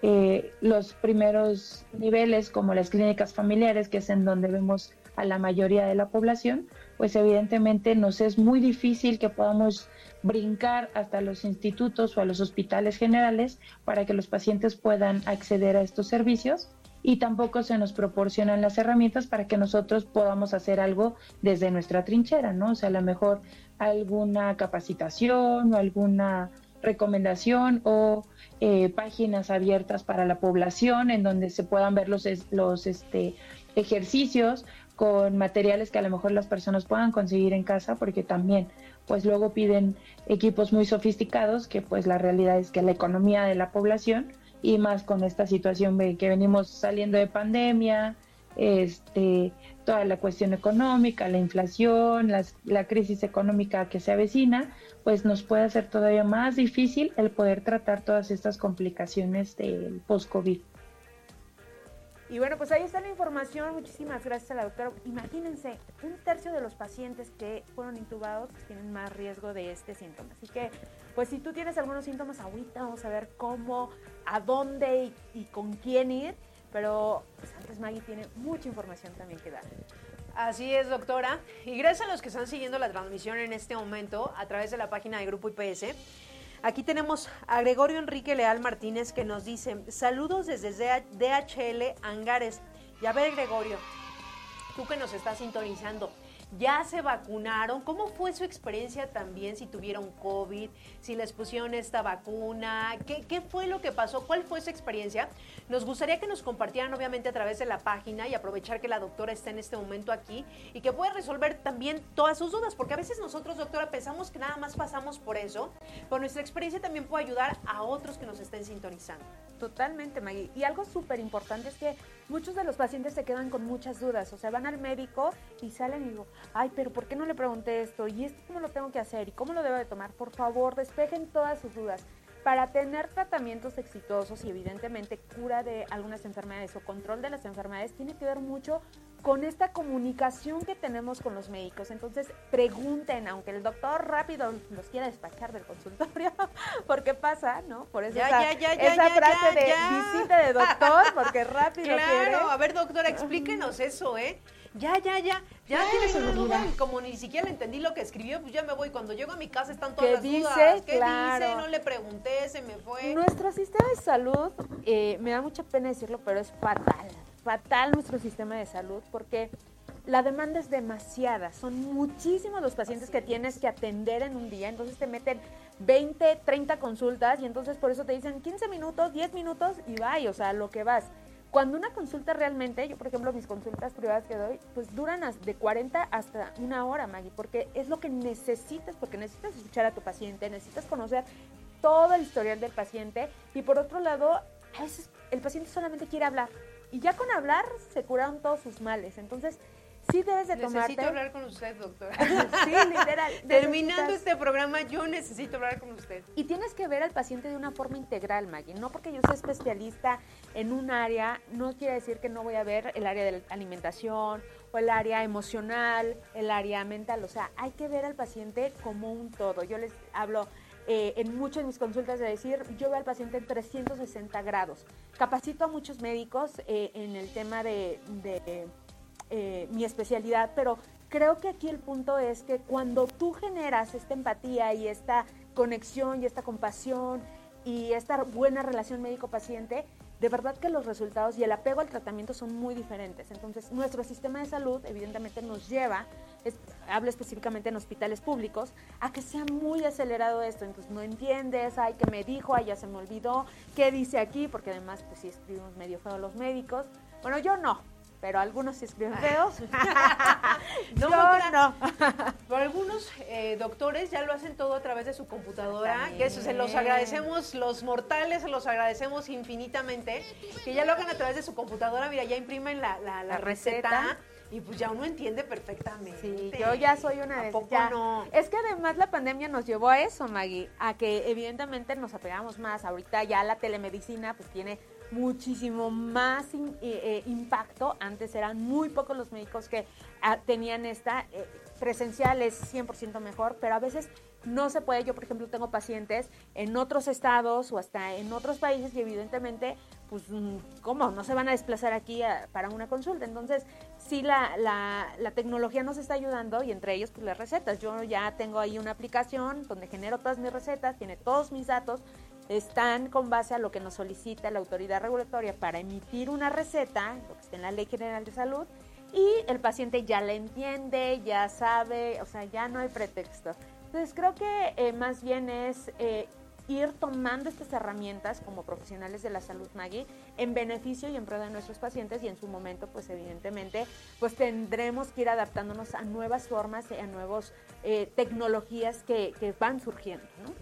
Eh, los primeros niveles, como las clínicas familiares, que es en donde vemos a la mayoría de la población, pues evidentemente nos es muy difícil que podamos brincar hasta los institutos o a los hospitales generales para que los pacientes puedan acceder a estos servicios y tampoco se nos proporcionan las herramientas para que nosotros podamos hacer algo desde nuestra trinchera, ¿no? O sea, a lo mejor alguna capacitación o alguna recomendación o eh, páginas abiertas para la población en donde se puedan ver los, los este, ejercicios con materiales que a lo mejor las personas puedan conseguir en casa, porque también pues luego piden equipos muy sofisticados que pues la realidad es que la economía de la población y más con esta situación que venimos saliendo de pandemia, este, toda la cuestión económica, la inflación, la crisis económica que se avecina, pues nos puede hacer todavía más difícil el poder tratar todas estas complicaciones del post-COVID. Y bueno, pues ahí está la información. Muchísimas gracias a la doctora. Imagínense, un tercio de los pacientes que fueron intubados tienen más riesgo de este síntoma. Así que, pues si tú tienes algunos síntomas ahorita, vamos a ver cómo, a dónde y, con quién ir. Pero pues, antes Maggie tiene mucha información también que dar. Así es, doctora. Y gracias a los que están siguiendo la transmisión en este momento a través de la página de Grupo IPS. Aquí tenemos a Gregorio Enrique Leal Martínez que nos dice, saludos desde DHL Angares. Y a ver, Gregorio, tú que nos estás sintonizando, ya se vacunaron. ¿Cómo fue su experiencia también si tuvieron COVID, si les pusieron esta vacuna? ¿Qué, ¿Qué, fue lo que pasó? ¿Cuál fue su experiencia? Nos gustaría que nos compartieran obviamente a través de la página y aprovechar que la doctora está en este momento aquí y que puede resolver también todas sus dudas, porque a veces nosotros, doctora, pensamos que nada más pasamos por eso, pero nuestra experiencia también puede ayudar a otros que nos estén sintonizando. Totalmente, Maggie. Y algo súper importante es que muchos de los pacientes se quedan con muchas dudas. O sea, van al médico y salen y digo, ay, pero ¿por qué no le pregunté esto? ¿Y esto cómo lo tengo que hacer? ¿Y cómo lo debo de tomar? Por favor, despejen todas sus dudas. Para tener tratamientos exitosos y evidentemente cura de algunas enfermedades o control de las enfermedades, tiene que ver mucho con esta comunicación que tenemos con los médicos. Entonces, pregunten, aunque el doctor rápido los quiera despachar del consultorio, porque pasa, ¿no? Por eso esa, esa frase de visita de doctor, porque rápido Claro, a ver, doctora, explíquenos eso, ¿eh? Ya, ya, ya, ya tienes una duda y como ni siquiera entendí lo que escribió, pues ya me voy. Cuando llego a mi casa están todas las dice? dudas. ¿Qué claro. dice? No le pregunté, se me fue. Nuestro sistema de salud, eh, me da mucha pena decirlo, pero es fatal. Fatal nuestro sistema de salud porque la demanda es demasiada. Son muchísimos los pacientes que tienes que atender en un día. Entonces te meten 20, 30 consultas y entonces por eso te dicen 15 minutos, 10 minutos y vaya, o sea, lo que vas. Cuando una consulta realmente, yo por ejemplo mis consultas privadas que doy, pues duran de 40 hasta una hora, Maggie, porque es lo que necesitas, porque necesitas escuchar a tu paciente, necesitas conocer todo el historial del paciente y por otro lado, a veces el paciente solamente quiere hablar y ya con hablar se curaron todos sus males. Entonces, sí debes de tomarte... Necesito hablar con usted, doctora. sí, literal. Terminando este programa, yo necesito hablar con usted. Y tienes que ver al paciente de una forma integral, Maggie. No porque yo sea especialista en un área, no quiere decir que no voy a ver el área de la alimentación o el área emocional, el área mental. O sea, hay que ver al paciente como un todo. Yo les hablo eh, en muchas de mis consultas de decir, yo veo al paciente en 360 grados. Capacito a muchos médicos eh, en el tema de, de eh, mi especialidad, pero creo que aquí el punto es que cuando tú generas esta empatía y esta conexión y esta compasión y esta buena relación médico-paciente, de verdad que los resultados y el apego al tratamiento son muy diferentes. Entonces, nuestro sistema de salud evidentemente nos lleva, hablo específicamente en hospitales públicos, a que sea muy acelerado esto. Entonces, no entiendes, ay, que me dijo, ay, ya se me olvidó, qué dice aquí, porque además, pues sí escribimos medio feo los médicos. Bueno, yo no, pero algunos sí escriben feos. no, Yo no. Pero algunos eh, doctores ya lo hacen todo a través de su computadora, que eso se los agradecemos, los mortales se los agradecemos infinitamente, que ya lo hagan a través de su computadora, mira, ya imprimen la, la, la receta. Y pues ya uno entiende perfectamente. Sí, yo ya soy una de no? Es que además la pandemia nos llevó a eso, Maggie, a que evidentemente nos apegamos más. Ahorita ya la telemedicina pues tiene muchísimo más eh, eh, impacto. Antes eran muy pocos los médicos que ah, tenían esta. eh, presencial es 100% mejor, pero a veces no se puede. Yo, por ejemplo, tengo pacientes en otros estados o hasta en otros países y evidentemente, pues, mm, ¿cómo? No se van a desplazar aquí para una consulta. Entonces, sí, la, la, la tecnología nos está ayudando y entre ellos, pues, las recetas. Yo ya tengo ahí una aplicación donde genero todas mis recetas, tiene todos mis datos, están con base a lo que nos solicita la autoridad regulatoria para emitir una receta, lo que está en la Ley General de Salud, y el paciente ya la entiende, ya sabe, o sea, ya no hay pretexto. Entonces creo que eh, más bien es eh, ir tomando estas herramientas como profesionales de la salud, Maggie, en beneficio y en pro de nuestros pacientes y en su momento, pues evidentemente, pues tendremos que ir adaptándonos a nuevas formas y a nuevas eh, tecnologías que, que van surgiendo, ¿no?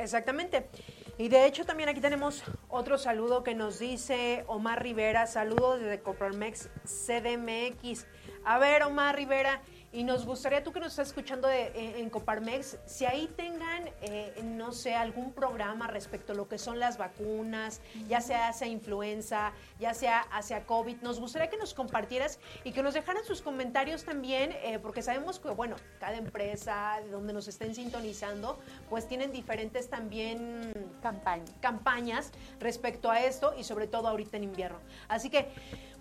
Exactamente. Y de hecho también aquí tenemos otro saludo que nos dice Omar Rivera, saludos desde Coprolmex CDMX. A ver, Omar Rivera, y nos gustaría tú que nos estás escuchando de- en, en Coparmex, si ahí tengan eh, no sé, algún programa respecto a lo que son las vacunas, ya sea hacia influenza, ya sea hacia COVID. Nos gustaría que nos compartieras y que nos dejaran sus comentarios también, eh, porque sabemos que, bueno, cada empresa, de donde nos estén sintonizando, pues tienen diferentes también campañas respecto a esto y sobre todo ahorita en invierno. Así que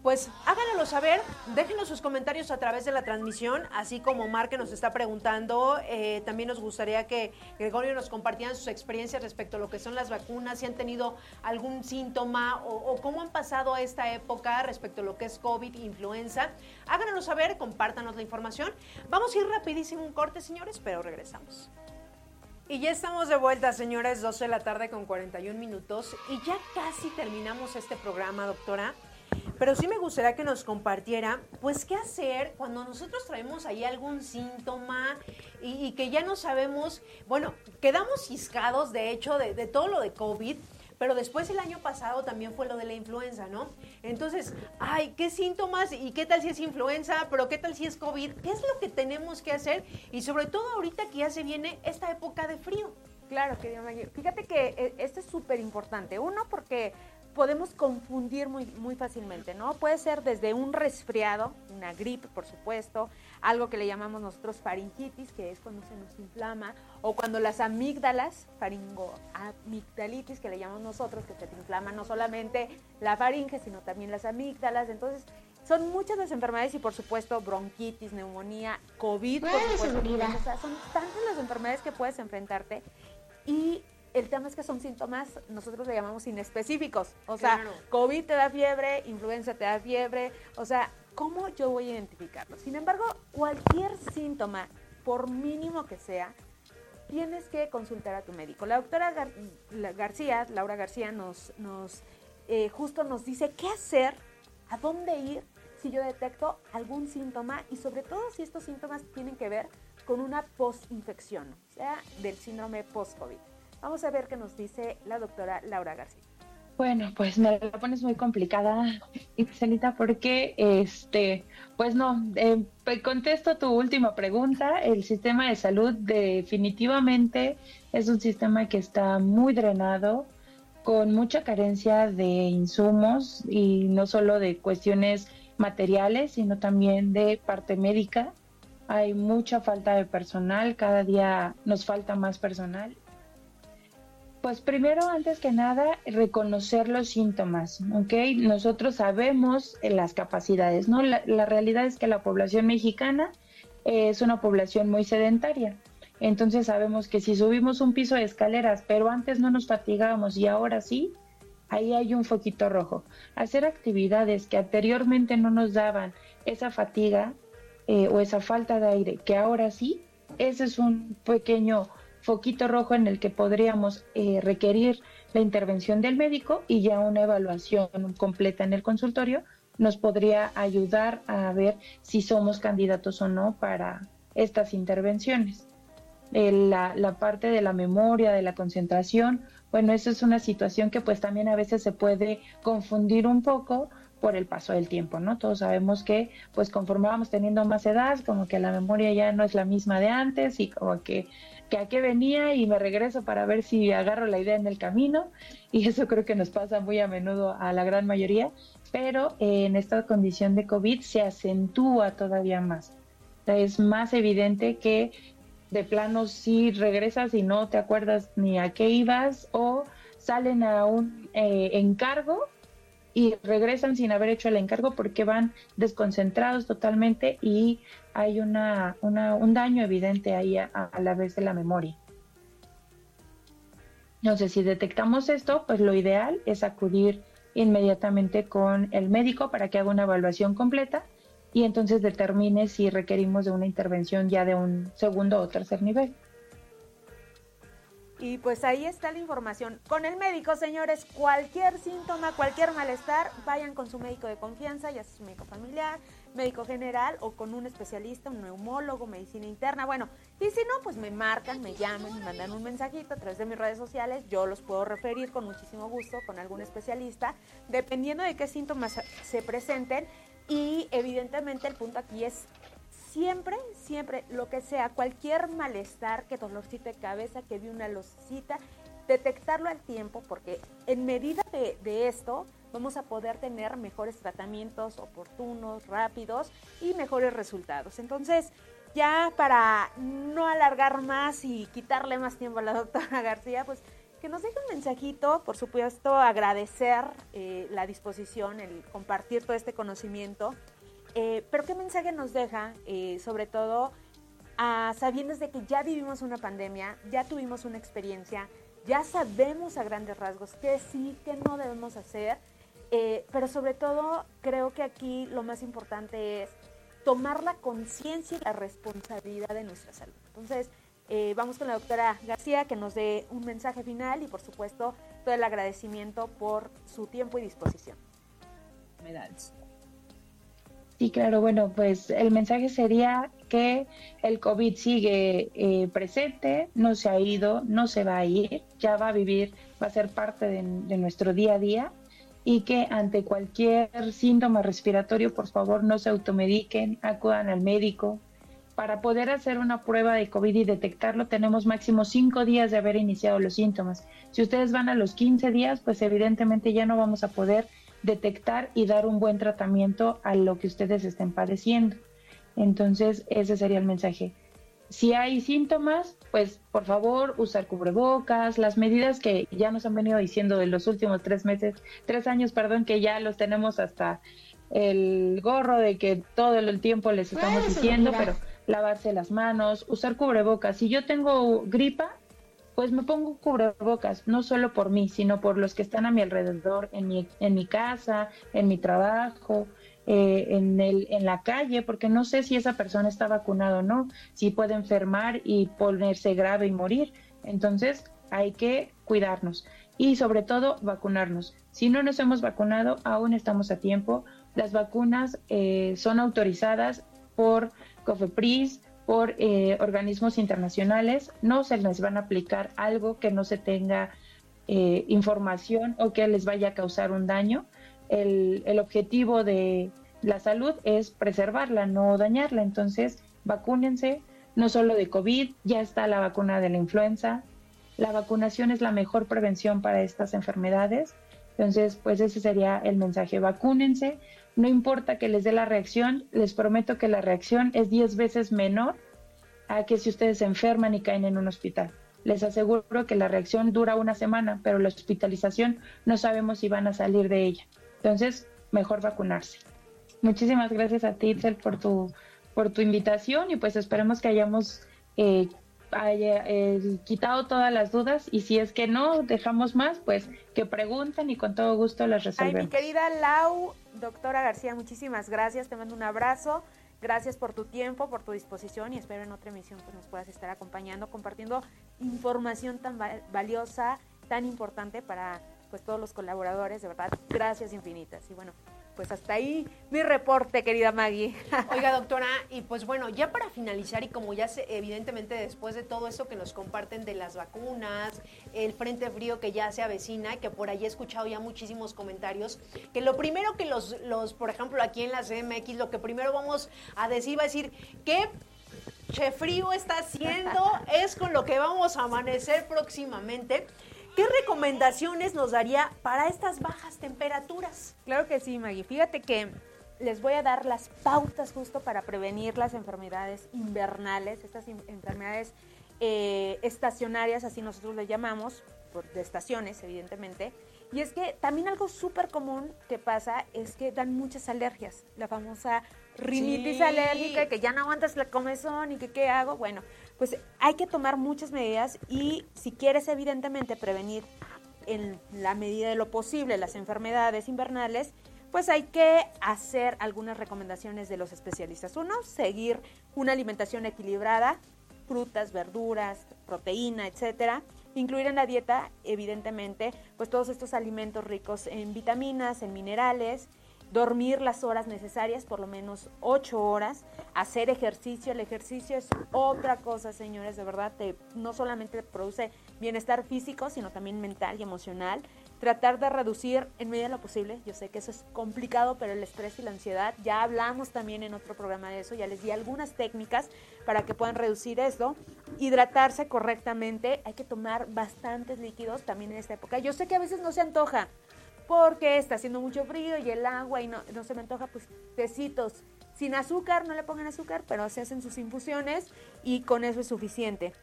pues háganoslo saber, déjenos sus comentarios a través de la transmisión, así como Mar que nos está preguntando, eh, también nos gustaría que Gregorio nos compartieran sus experiencias respecto a lo que son las vacunas, si han tenido algún síntoma o, cómo han pasado esta época respecto a lo que es COVID, influenza. Háganoslo saber, compártanos la información. Vamos a ir rapidísimo un corte, señores, pero regresamos. Y ya estamos de vuelta, señores, 12 de la tarde con 41 minutos y ya casi terminamos este programa, doctora. Pero sí me gustaría que nos compartiera, pues, qué hacer cuando nosotros traemos ahí algún síntoma y, que ya no sabemos, bueno, quedamos ciscados, de hecho, de, todo lo de COVID, pero después el año pasado también fue lo de la influenza, ¿no? Entonces, ay, ¿qué síntomas? ¿Y qué tal si es influenza? ¿Pero qué tal si es COVID? ¿Qué es lo que tenemos que hacer? Y sobre todo ahorita que ya se viene esta época de frío. Claro, querida Maggie. Fíjate que eh, esto es súper importante. Uno, porque podemos confundir muy, muy fácilmente, ¿no? Puede ser desde un resfriado, una gripe, por supuesto, algo que le llamamos nosotros faringitis, que es cuando se nos inflama, o cuando las amígdalas, faringoamigdalitis, que le llamamos nosotros, que se te inflama no solamente la faringe, sino también las amígdalas. Entonces, son muchas las enfermedades y, por supuesto, bronquitis, neumonía, COVID, por supuesto. O sea, son tantas las enfermedades que puedes enfrentarte y el tema es que son síntomas, nosotros le llamamos inespecíficos. O sea, COVID te da fiebre, influenza te da fiebre. O sea, ¿cómo yo voy a identificarlo? Sin embargo, cualquier síntoma, por mínimo que sea, tienes que consultar a tu médico. La doctora García, Laura García, nos, nos eh, justo nos dice qué hacer, a dónde ir si yo detecto algún síntoma y sobre todo si estos síntomas tienen que ver con una post-infección, o sea, del síndrome post-COVID. Vamos a ver qué nos dice la doctora Laura García. Bueno, pues me la pones muy complicada, Ixelita, porque, este, pues no, eh, contesto tu última pregunta. El sistema de salud definitivamente es un sistema que está muy drenado, con mucha carencia de insumos y no solo de cuestiones materiales, sino también de parte médica. Hay mucha falta de personal, cada día nos falta más personal pues primero, antes que nada, reconocer los síntomas, ¿ok? Nosotros sabemos las capacidades, ¿no? La, realidad es que la población mexicana es una población muy sedentaria. Entonces sabemos que si subimos un piso de escaleras, pero antes no nos fatigábamos y ahora sí, ahí hay un foquito rojo. Hacer actividades que anteriormente no nos daban esa fatiga eh, o esa falta de aire, que ahora sí, ese es un pequeño foquito rojo en el que podríamos eh, requerir la intervención del médico y ya una evaluación completa en el consultorio nos podría ayudar a ver si somos candidatos o no para estas intervenciones. la, la, parte de la memoria, de la concentración, bueno, eso es una situación que pues también a veces se puede confundir un poco por el paso del tiempo, ¿no? Todos sabemos que pues conforme vamos teniendo más edad, como que la memoria ya no es la misma de antes y como que que a qué venía y me regreso para ver si agarro la idea en el camino y eso creo que nos pasa muy a menudo a la gran mayoría, pero en esta condición de COVID se acentúa todavía más. es más evidente que de plano si regresas y no te acuerdas ni a qué ibas o salen a un eh, encargo y regresan sin haber hecho el encargo porque van desconcentrados totalmente y hay una, un daño evidente ahí a, la vez de la memoria. Entonces, si detectamos esto, pues lo ideal es acudir inmediatamente con el médico para que haga una evaluación completa y entonces determine si requerimos de una intervención ya de un segundo o tercer nivel. Y pues ahí está la información. Con el médico, señores, cualquier síntoma, cualquier malestar, vayan con su médico de confianza, ya sea su médico familiar, médico general o con un especialista, un neumólogo, medicina interna. Bueno, y si no, pues me marcan, me llaman, me mandan un mensajito a través de mis redes sociales. Yo los puedo referir con muchísimo gusto con algún especialista, dependiendo de qué síntomas se presenten. Y evidentemente el punto aquí es siempre, siempre, lo que sea, cualquier malestar, que dolorcito de cabeza, que vi una lucecita, detectarlo al tiempo, porque en medida de, de esto vamos a poder tener mejores tratamientos oportunos, rápidos y mejores resultados. Entonces, ya para no alargar más y quitarle más tiempo a la doctora García, pues que nos deje un mensajito, por supuesto, agradecer eh, la disposición, el compartir todo este conocimiento, eh, pero qué mensaje nos deja, eh, sobre todo, a sabiendas de que ya vivimos una pandemia, ya tuvimos una experiencia, ya sabemos a grandes rasgos qué sí, qué no debemos hacer, pero sobre todo creo que aquí lo más importante es tomar la conciencia y la responsabilidad de nuestra salud. Entonces, eh, vamos con la doctora García que nos dé un mensaje final y por supuesto todo el agradecimiento por su tiempo y disposición. Sí, claro, bueno, pues el mensaje sería que el COVID sigue eh, presente, no se ha ido, no se va a ir, ya va a vivir, va a ser parte de, de nuestro día a día y que ante cualquier síntoma respiratorio, por favor, no se automediquen, acudan al médico. Para poder hacer una prueba de COVID y detectarlo, tenemos máximo cinco días de haber iniciado los síntomas. Si ustedes van a los 15 días, pues evidentemente ya no vamos a poder detectar y dar un buen tratamiento a lo que ustedes estén padeciendo. Entonces, ese sería el mensaje. Si hay síntomas, pues por favor usar cubrebocas, las medidas que ya nos han venido diciendo de los últimos tres meses, tres años, perdón, que ya los tenemos hasta el gorro de que todo el tiempo les estamos diciendo, pero lavarse las manos, usar cubrebocas. Si yo tengo gripa, pues me pongo cubrebocas, no solo por mí, sino por los que están a mi alrededor, en mi, en mi casa, en mi trabajo, eh, en, el, en la calle, porque no sé si esa persona está vacunada o no, si puede enfermar y ponerse grave y morir. Entonces hay que cuidarnos y sobre todo vacunarnos. Si no nos hemos vacunado, aún estamos a tiempo. Las vacunas eh, son autorizadas por COFEPRIS, por eh, organismos internacionales. No se les van a aplicar algo que no se tenga información o que les vaya a causar un daño el, objetivo de la salud es preservarla, no dañarla. Entonces, vacúnense, no solo de COVID, ya está la vacuna de la influenza. La vacunación es la mejor prevención para estas enfermedades. Entonces, pues ese sería el mensaje. Vacúnense, no importa que les dé la reacción, les prometo que la reacción es 10 veces menor a que si ustedes se enferman y caen en un hospital. Les aseguro que la reacción dura una semana, pero la hospitalización no sabemos si van a salir de ella. Entonces, mejor vacunarse. Muchísimas gracias a ti, Itzel, por tu, por tu invitación y pues esperemos que hayamos eh, eh, quitado todas las dudas y si es que no dejamos más, pues que pregunten y con todo gusto las resolvemos. Ay, mi querida Lau, doctora García, muchísimas gracias, te mando un abrazo. Gracias por tu tiempo, por tu disposición y espero en otra emisión que nos puedas estar acompañando, compartiendo información tan valiosa, tan importante para pues todos los colaboradores, de verdad, gracias infinitas. Y bueno, pues hasta ahí mi reporte, querida Maggie. Oiga, doctora, y pues bueno, ya para finalizar y como ya sé, evidentemente después de todo eso que nos comparten de las vacunas, el frente frío que ya se avecina, que por ahí he escuchado ya muchísimos comentarios, que lo primero que los, los por ejemplo, aquí en la CMX, lo que primero vamos a decir va a decir, ¿qué che frío está haciendo? es con lo que vamos a amanecer próximamente. ¿Qué recomendaciones nos daría para estas bajas temperaturas? Claro que sí, Maggie. Fíjate que les voy a dar las pautas justo para prevenir las enfermedades invernales, estas enfermedades eh, estacionarias, así nosotros le llamamos, de estaciones, evidentemente. Y es que también algo súper común que pasa es que dan muchas alergias, la famosa rinitis alérgica, que ya no aguantas la comezón y que qué hago. Bueno, pues hay que tomar muchas medidas y si quieres evidentemente prevenir en la medida de lo posible las enfermedades invernales, pues hay que hacer algunas recomendaciones de los especialistas. Uno, seguir una alimentación equilibrada, frutas, verduras, proteína, etcétera. Incluir en la dieta, evidentemente, pues todos estos alimentos ricos en vitaminas, en minerales, dormir las horas necesarias, por lo menos ocho horas, hacer ejercicio. El ejercicio es otra cosa, señores, de verdad, te, no solamente produce bienestar físico, sino también mental y emocional. tratar de reducir en medida lo posible, yo sé que eso es complicado, pero el estrés y la ansiedad, ya hablamos también en otro programa de eso, ya les di algunas técnicas para que puedan reducir eso, hidratarse correctamente, hay que tomar bastantes líquidos también en esta época. Yo sé que a veces no se antoja porque está haciendo mucho frío y el agua y no, no se me antoja, pues tecitos sin azúcar, no le pongan azúcar, pero se hacen sus infusiones y con eso es suficiente.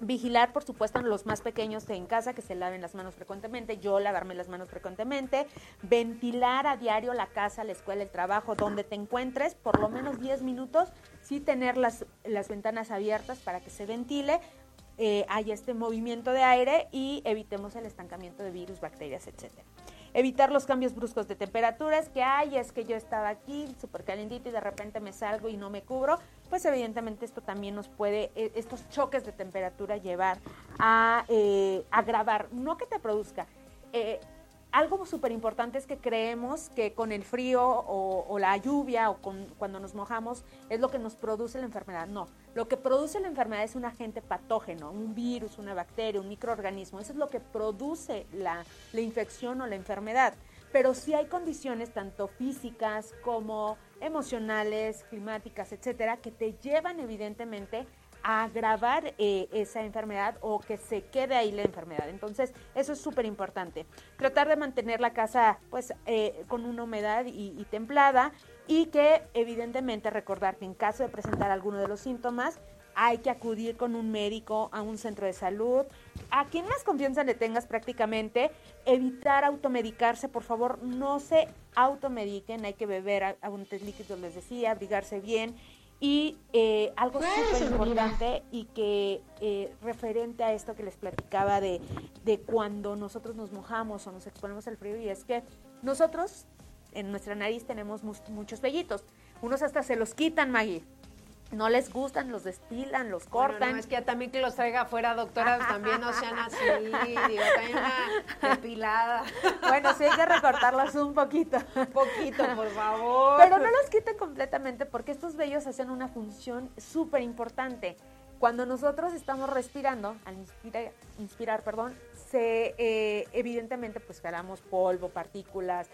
Vigilar, por supuesto, a los más pequeños en casa que se laven las manos frecuentemente, yo lavarme las manos frecuentemente, ventilar a diario la casa, la escuela, el trabajo, donde te encuentres, por lo menos 10 minutos, sí tener las, las ventanas abiertas para que se ventile, eh, haya este movimiento de aire y evitemos el estancamiento de virus, bacterias, etcétera evitar los cambios bruscos de temperaturas, que hay, es que yo estaba aquí súper calientito y de repente me salgo y no me cubro, pues evidentemente esto también nos puede, e, estos choques de temperatura llevar a eh, agravar, no que te produzca, eh, algo súper importante es que creemos que con el frío o, la lluvia o con, cuando nos mojamos es lo que nos produce la enfermedad. No, lo que produce la enfermedad es un agente patógeno, un virus, una bacteria, un microorganismo. Eso es lo que produce la, infección o la enfermedad. Pero sí hay condiciones tanto físicas como emocionales, climáticas, etcétera, que te llevan evidentemente agravar eh, esa enfermedad o que se quede ahí la enfermedad. Entonces, eso es súper importante. Tratar de mantener la casa pues eh, con una humedad y, templada y que evidentemente recordar que en caso de presentar alguno de los síntomas, hay que acudir con un médico a un centro de salud. A quien más confianza le tengas prácticamente, evitar automedicarse, por favor, no se automediquen, hay que beber abundantes líquidos, les decía, abrigarse bien. Y eh, algo súper importante y que eh, referente a esto que les platicaba de, de cuando nosotros nos mojamos o nos exponemos al frío, y es que nosotros en nuestra nariz tenemos muchos vellitos. Unos hasta se los quitan, Maggie no les gustan, los destilan, los cortan. no, es que también que los traiga afuera, doctoras, también no sean así, digo, también una depilada. Bueno, sí hay que recortarlos un poquito. Un poquito, por favor. Pero no los quiten completamente porque estos vellos hacen una función súper importante. Cuando nosotros estamos respirando, al inspirar, inspirar perdón, se, eh, evidentemente pues jalamos polvo, partículas,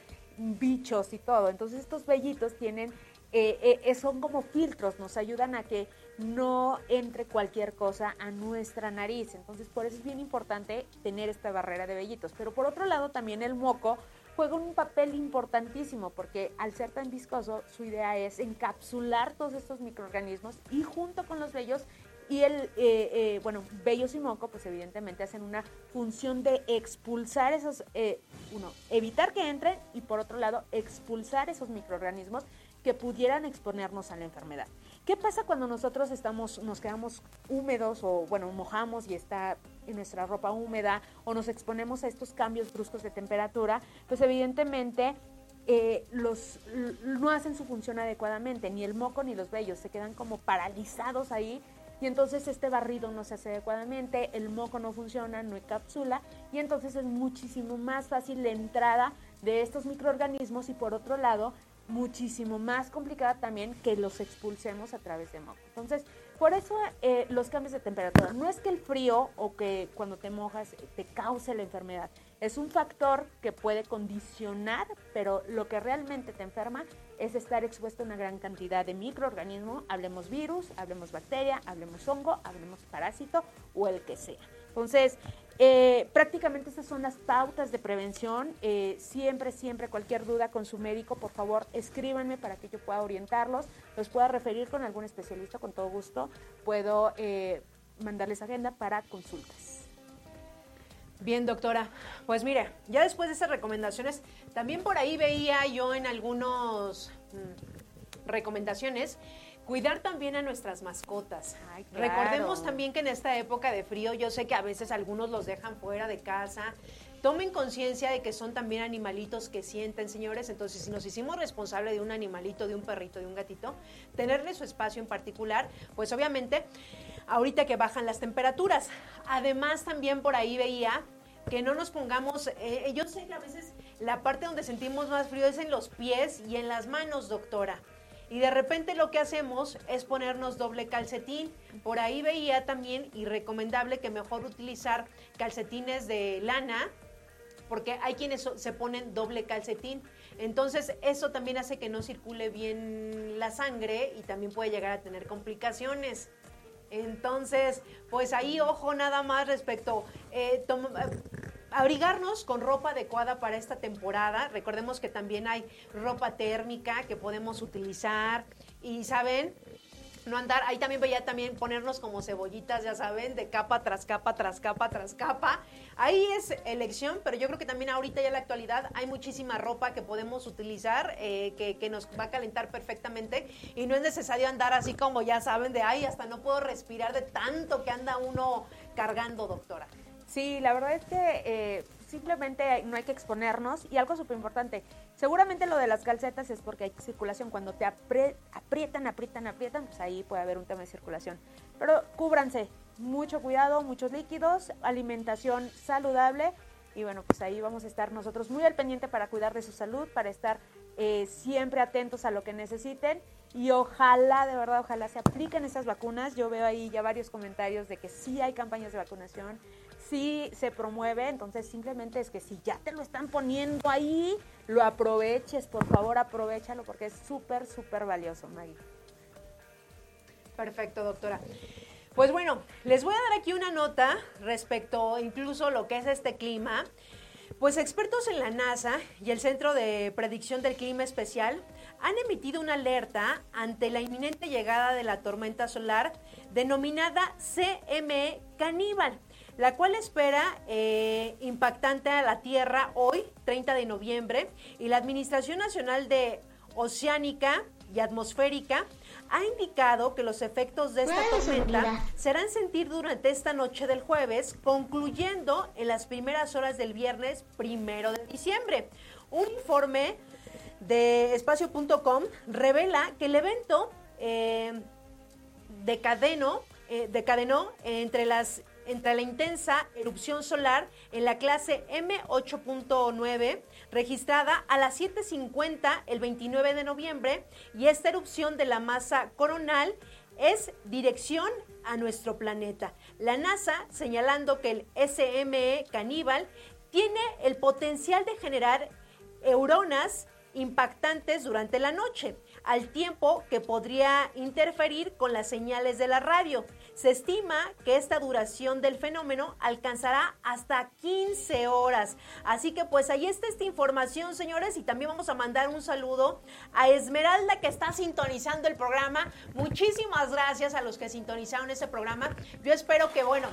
bichos y todo. Entonces estos vellitos tienen eh, eh, son como filtros, nos ayudan a que no entre cualquier cosa a nuestra nariz. Entonces, por eso es bien importante tener esta barrera de vellitos. Pero por otro lado, también el moco juega un papel importantísimo porque al ser tan viscoso, su idea es encapsular todos estos microorganismos y junto con los vellos y el, eh, bueno, vellos y moco, pues evidentemente hacen una función de expulsar esos, uno, evitar que entren y por otro lado, expulsar esos microorganismos que pudieran exponernos a la enfermedad. ¿Qué pasa cuando nosotros estamos, nos quedamos húmedos o, bueno, mojamos y está en nuestra ropa húmeda o nos exponemos a estos cambios bruscos de temperatura? Pues evidentemente eh, los, no hacen su función adecuadamente, ni el moco ni los vellos, se quedan como paralizados ahí y entonces este barrido no se hace adecuadamente, el moco no funciona, no encapsula y entonces es muchísimo más fácil la entrada de estos microorganismos y por otro lado muchísimo más complicada también que los expulsemos a través de moco. Entonces, por eso eh, los cambios de temperatura, no es que el frío o que cuando te mojas te cause la enfermedad, es un factor que puede condicionar, pero lo que realmente te enferma es estar expuesto a una gran cantidad de microorganismos, hablemos virus, hablemos bacteria, hablemos hongo, hablemos parásito o el que sea. Entonces, eh, prácticamente estas son las pautas de prevención. Eh, siempre, siempre, cualquier duda con su médico, por favor, escríbanme para que yo pueda orientarlos, los pueda referir con algún especialista, con todo gusto. Puedo eh, mandarles agenda para consultas. Bien, doctora. Pues mire, ya después de esas recomendaciones, también por ahí veía yo en algunos mm, recomendaciones Cuidar también a nuestras mascotas. Recordemos también que en esta época de frío, yo sé que a veces algunos los dejan fuera de casa. Tomen conciencia de que son también animalitos que sienten, señores. Entonces, si nos hicimos responsable de un animalito, de un perrito, de un gatito, tenerle su espacio en particular, pues obviamente, ahorita que bajan las temperaturas. Además, también por ahí veía que no nos pongamos, eh, yo sé que a veces la parte donde sentimos más frío es en los pies y en las manos, doctora. Y de repente lo que hacemos es ponernos doble calcetín. Por ahí veía también y recomendable que mejor utilizar calcetines de lana porque hay quienes se ponen doble calcetín. Entonces, eso también hace que no circule bien la sangre y también puede llegar a tener complicaciones. Entonces, pues ahí ojo nada más respecto, eh, abrigarnos con ropa adecuada para esta temporada. Recordemos que también hay ropa térmica que podemos utilizar y, ¿saben? No andar, ahí también veía también ponernos como cebollitas, ya saben, de capa tras capa, tras capa, tras capa. Ahí es elección, pero yo creo que también ahorita ya en la actualidad hay muchísima ropa que podemos utilizar, eh, que, que, nos va a calentar perfectamente y no es necesario andar así como ya saben, de ahí hasta no puedo respirar de tanto que anda uno cargando, doctora. Sí, la verdad es que eh, simplemente no hay que exponernos. Y algo súper importante, seguramente lo de las calcetas es porque hay circulación, cuando te aprietan, aprietan, aprietan, pues ahí puede haber un tema de circulación, pero cúbranse, mucho cuidado, muchos líquidos, alimentación saludable. Y bueno, pues ahí vamos a estar nosotros muy al pendiente para cuidar de su salud, para estar eh, siempre atentos a lo que necesiten. Y ojalá, de verdad, ojalá se apliquen esas vacunas. Yo veo ahí ya varios comentarios de que sí hay campañas de vacunación, sí se promueve, entonces simplemente es que si ya te lo están poniendo ahí, lo aproveches, por favor, aprovechalo porque es súper, súper valioso, Maggie. Perfecto, doctora. Pues bueno, les voy a dar aquí una nota respecto incluso lo que es este clima. Pues expertos en la NASA y el Centro de Predicción del Clima Especial han emitido una alerta ante la inminente llegada de la tormenta solar denominada CME Caníbal la cual espera eh, impactante a la Tierra hoy, 30 de noviembre, y la Administración Nacional de Oceánica y Atmosférica ha indicado que los efectos de esta tormenta serán sentir durante esta noche del jueves, concluyendo en las primeras horas del viernes primero de diciembre. Un informe de espacio.com revela que el evento eh, decadenó, eh, decadenó entre las entre la intensa erupción solar en la clase M8.9 registrada a las 7.50 el 29 de noviembre y esta erupción de la masa coronal es dirección a nuestro planeta. La NASA señalando que el SME caníbal tiene el potencial de generar euronas impactantes durante la noche, al tiempo que podría interferir con las señales de la radio. Se estima que esta duración del fenómeno alcanzará hasta 15 horas. Así que pues ahí está esta información, señores, y también vamos a mandar un saludo a Esmeralda que está sintonizando el programa. Muchísimas gracias a los que sintonizaron ese programa. Yo espero que, bueno,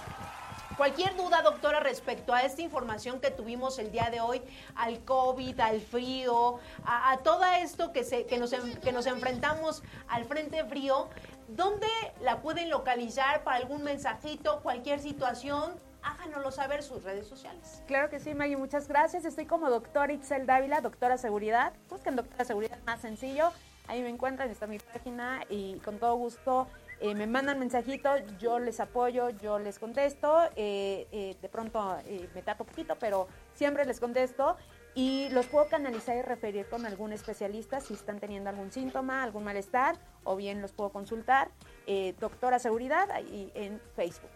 Cualquier duda, doctora, respecto a esta información que tuvimos el día de hoy, al COVID, al frío, a, todo esto que, se, que, nos, que nos enfrentamos al frente frío, ¿dónde la pueden localizar para algún mensajito, cualquier situación? háganoslo saber sus redes sociales. Claro que sí, Maggie, muchas gracias. Estoy como doctora Itzel Dávila, doctora seguridad. Busquen doctora seguridad más sencillo. Ahí me encuentran, está mi página y con todo gusto eh, me mandan mensajitos, yo les apoyo, yo les contesto, eh, eh, de pronto me tapo poquito, pero siempre les contesto y los puedo canalizar y referir con algún especialista si están teniendo algún síntoma, algún malestar, o bien los puedo consultar. doctora Seguridad ahí en Facebook.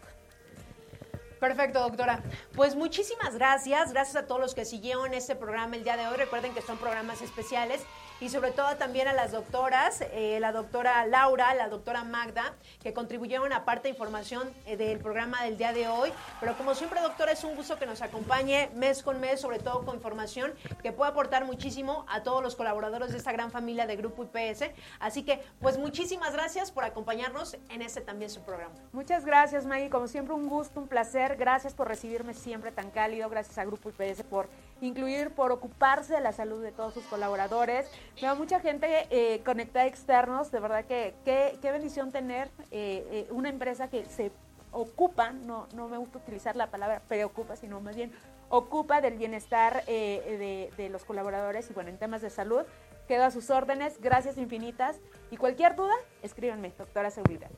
Perfecto, doctora. Pues muchísimas gracias. Gracias a todos los que siguieron este programa el día de hoy. Recuerden que son programas especiales y sobre todo también a las doctoras, eh, la doctora Laura, la doctora Magda, que contribuyeron a parte de información eh, del programa del día de hoy. Pero como siempre, doctora, es un gusto que nos acompañe mes con mes, sobre todo con información que puede aportar muchísimo a todos los colaboradores de esta gran familia de Grupo IPS. Así que, pues muchísimas gracias por acompañarnos en este también su programa. Muchas gracias, Maggie. Como siempre, un gusto, un placer. Gracias por recibirme siempre tan cálido. Gracias a Grupo IPS por incluir, por ocuparse de la salud de todos sus colaboradores. Veo mucha gente eh, conectada externos, de verdad que qué bendición tener eh, eh, una empresa que se ocupa, no, no me gusta utilizar la palabra preocupa, sino más bien ocupa del bienestar de, de, los colaboradores y bueno, en temas de salud, quedo a sus órdenes, gracias infinitas y cualquier duda, escríbanme, doctora Seguridad.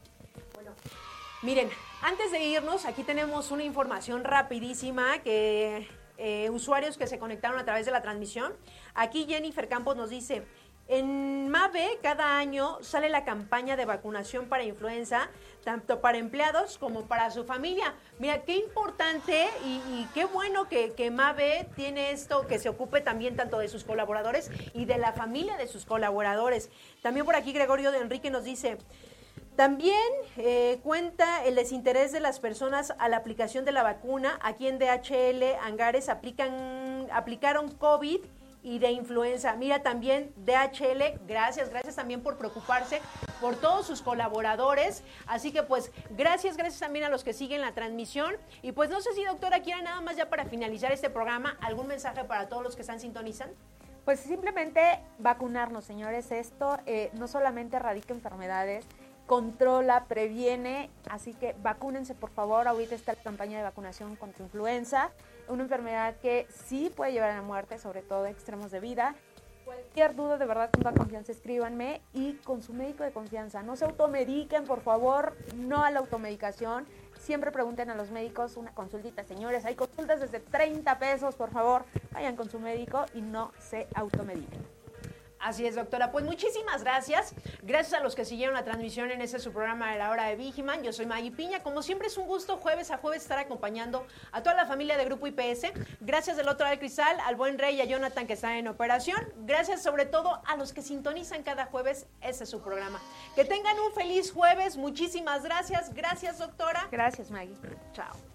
Bueno, miren, antes de irnos, aquí tenemos una información rapidísima que usuarios que se conectaron a través de la transmisión. Aquí Jennifer Campos nos dice, En MAVE cada año sale la campaña de vacunación para influenza, tanto para empleados como para su familia. Mira, qué importante y, qué bueno que, que, MAVE tiene esto, que se ocupe también tanto de sus colaboradores y de la familia de sus colaboradores. También por aquí Gregorio de Enrique nos dice, también eh, cuenta el desinterés de las personas a la aplicación de la vacuna. Aquí en DHL Angares aplican, aplicaron COVID y de influenza. Mira también DHL, gracias, gracias también por preocuparse por todos sus colaboradores. Así que pues gracias, gracias también a los que siguen la transmisión. Y pues no sé si doctora quiera nada más ya para finalizar este programa, algún mensaje para todos los que están sintonizando. Pues simplemente vacunarnos, señores. Esto eh, no solamente erradica enfermedades, controla, previene, así que vacúnense por favor. Ahorita está la campaña de vacunación contra influenza una enfermedad que sí puede llevar a la muerte, sobre todo extremos de vida. Cualquier duda, de verdad, con toda confianza, escríbanme y con su médico de confianza. No se automediquen, por favor, no a la automedicación. Siempre pregunten a los médicos una consultita, señores. Hay consultas desde 30 pesos, por favor. Vayan con su médico y no se automediquen. Así es, doctora. Pues muchísimas gracias. Gracias a los que siguieron la transmisión en ese su programa de la hora de Vigiman. Yo soy Maggie Piña. Como siempre es un gusto jueves a jueves estar acompañando a toda la familia de Grupo IPS. Gracias del otro lado del cristal, al buen Rey y a Jonathan que están en operación. Gracias sobre todo a los que sintonizan cada jueves. Ese es su programa. Que tengan un feliz jueves. Muchísimas gracias. Gracias, doctora. Gracias, Maggie. Chao.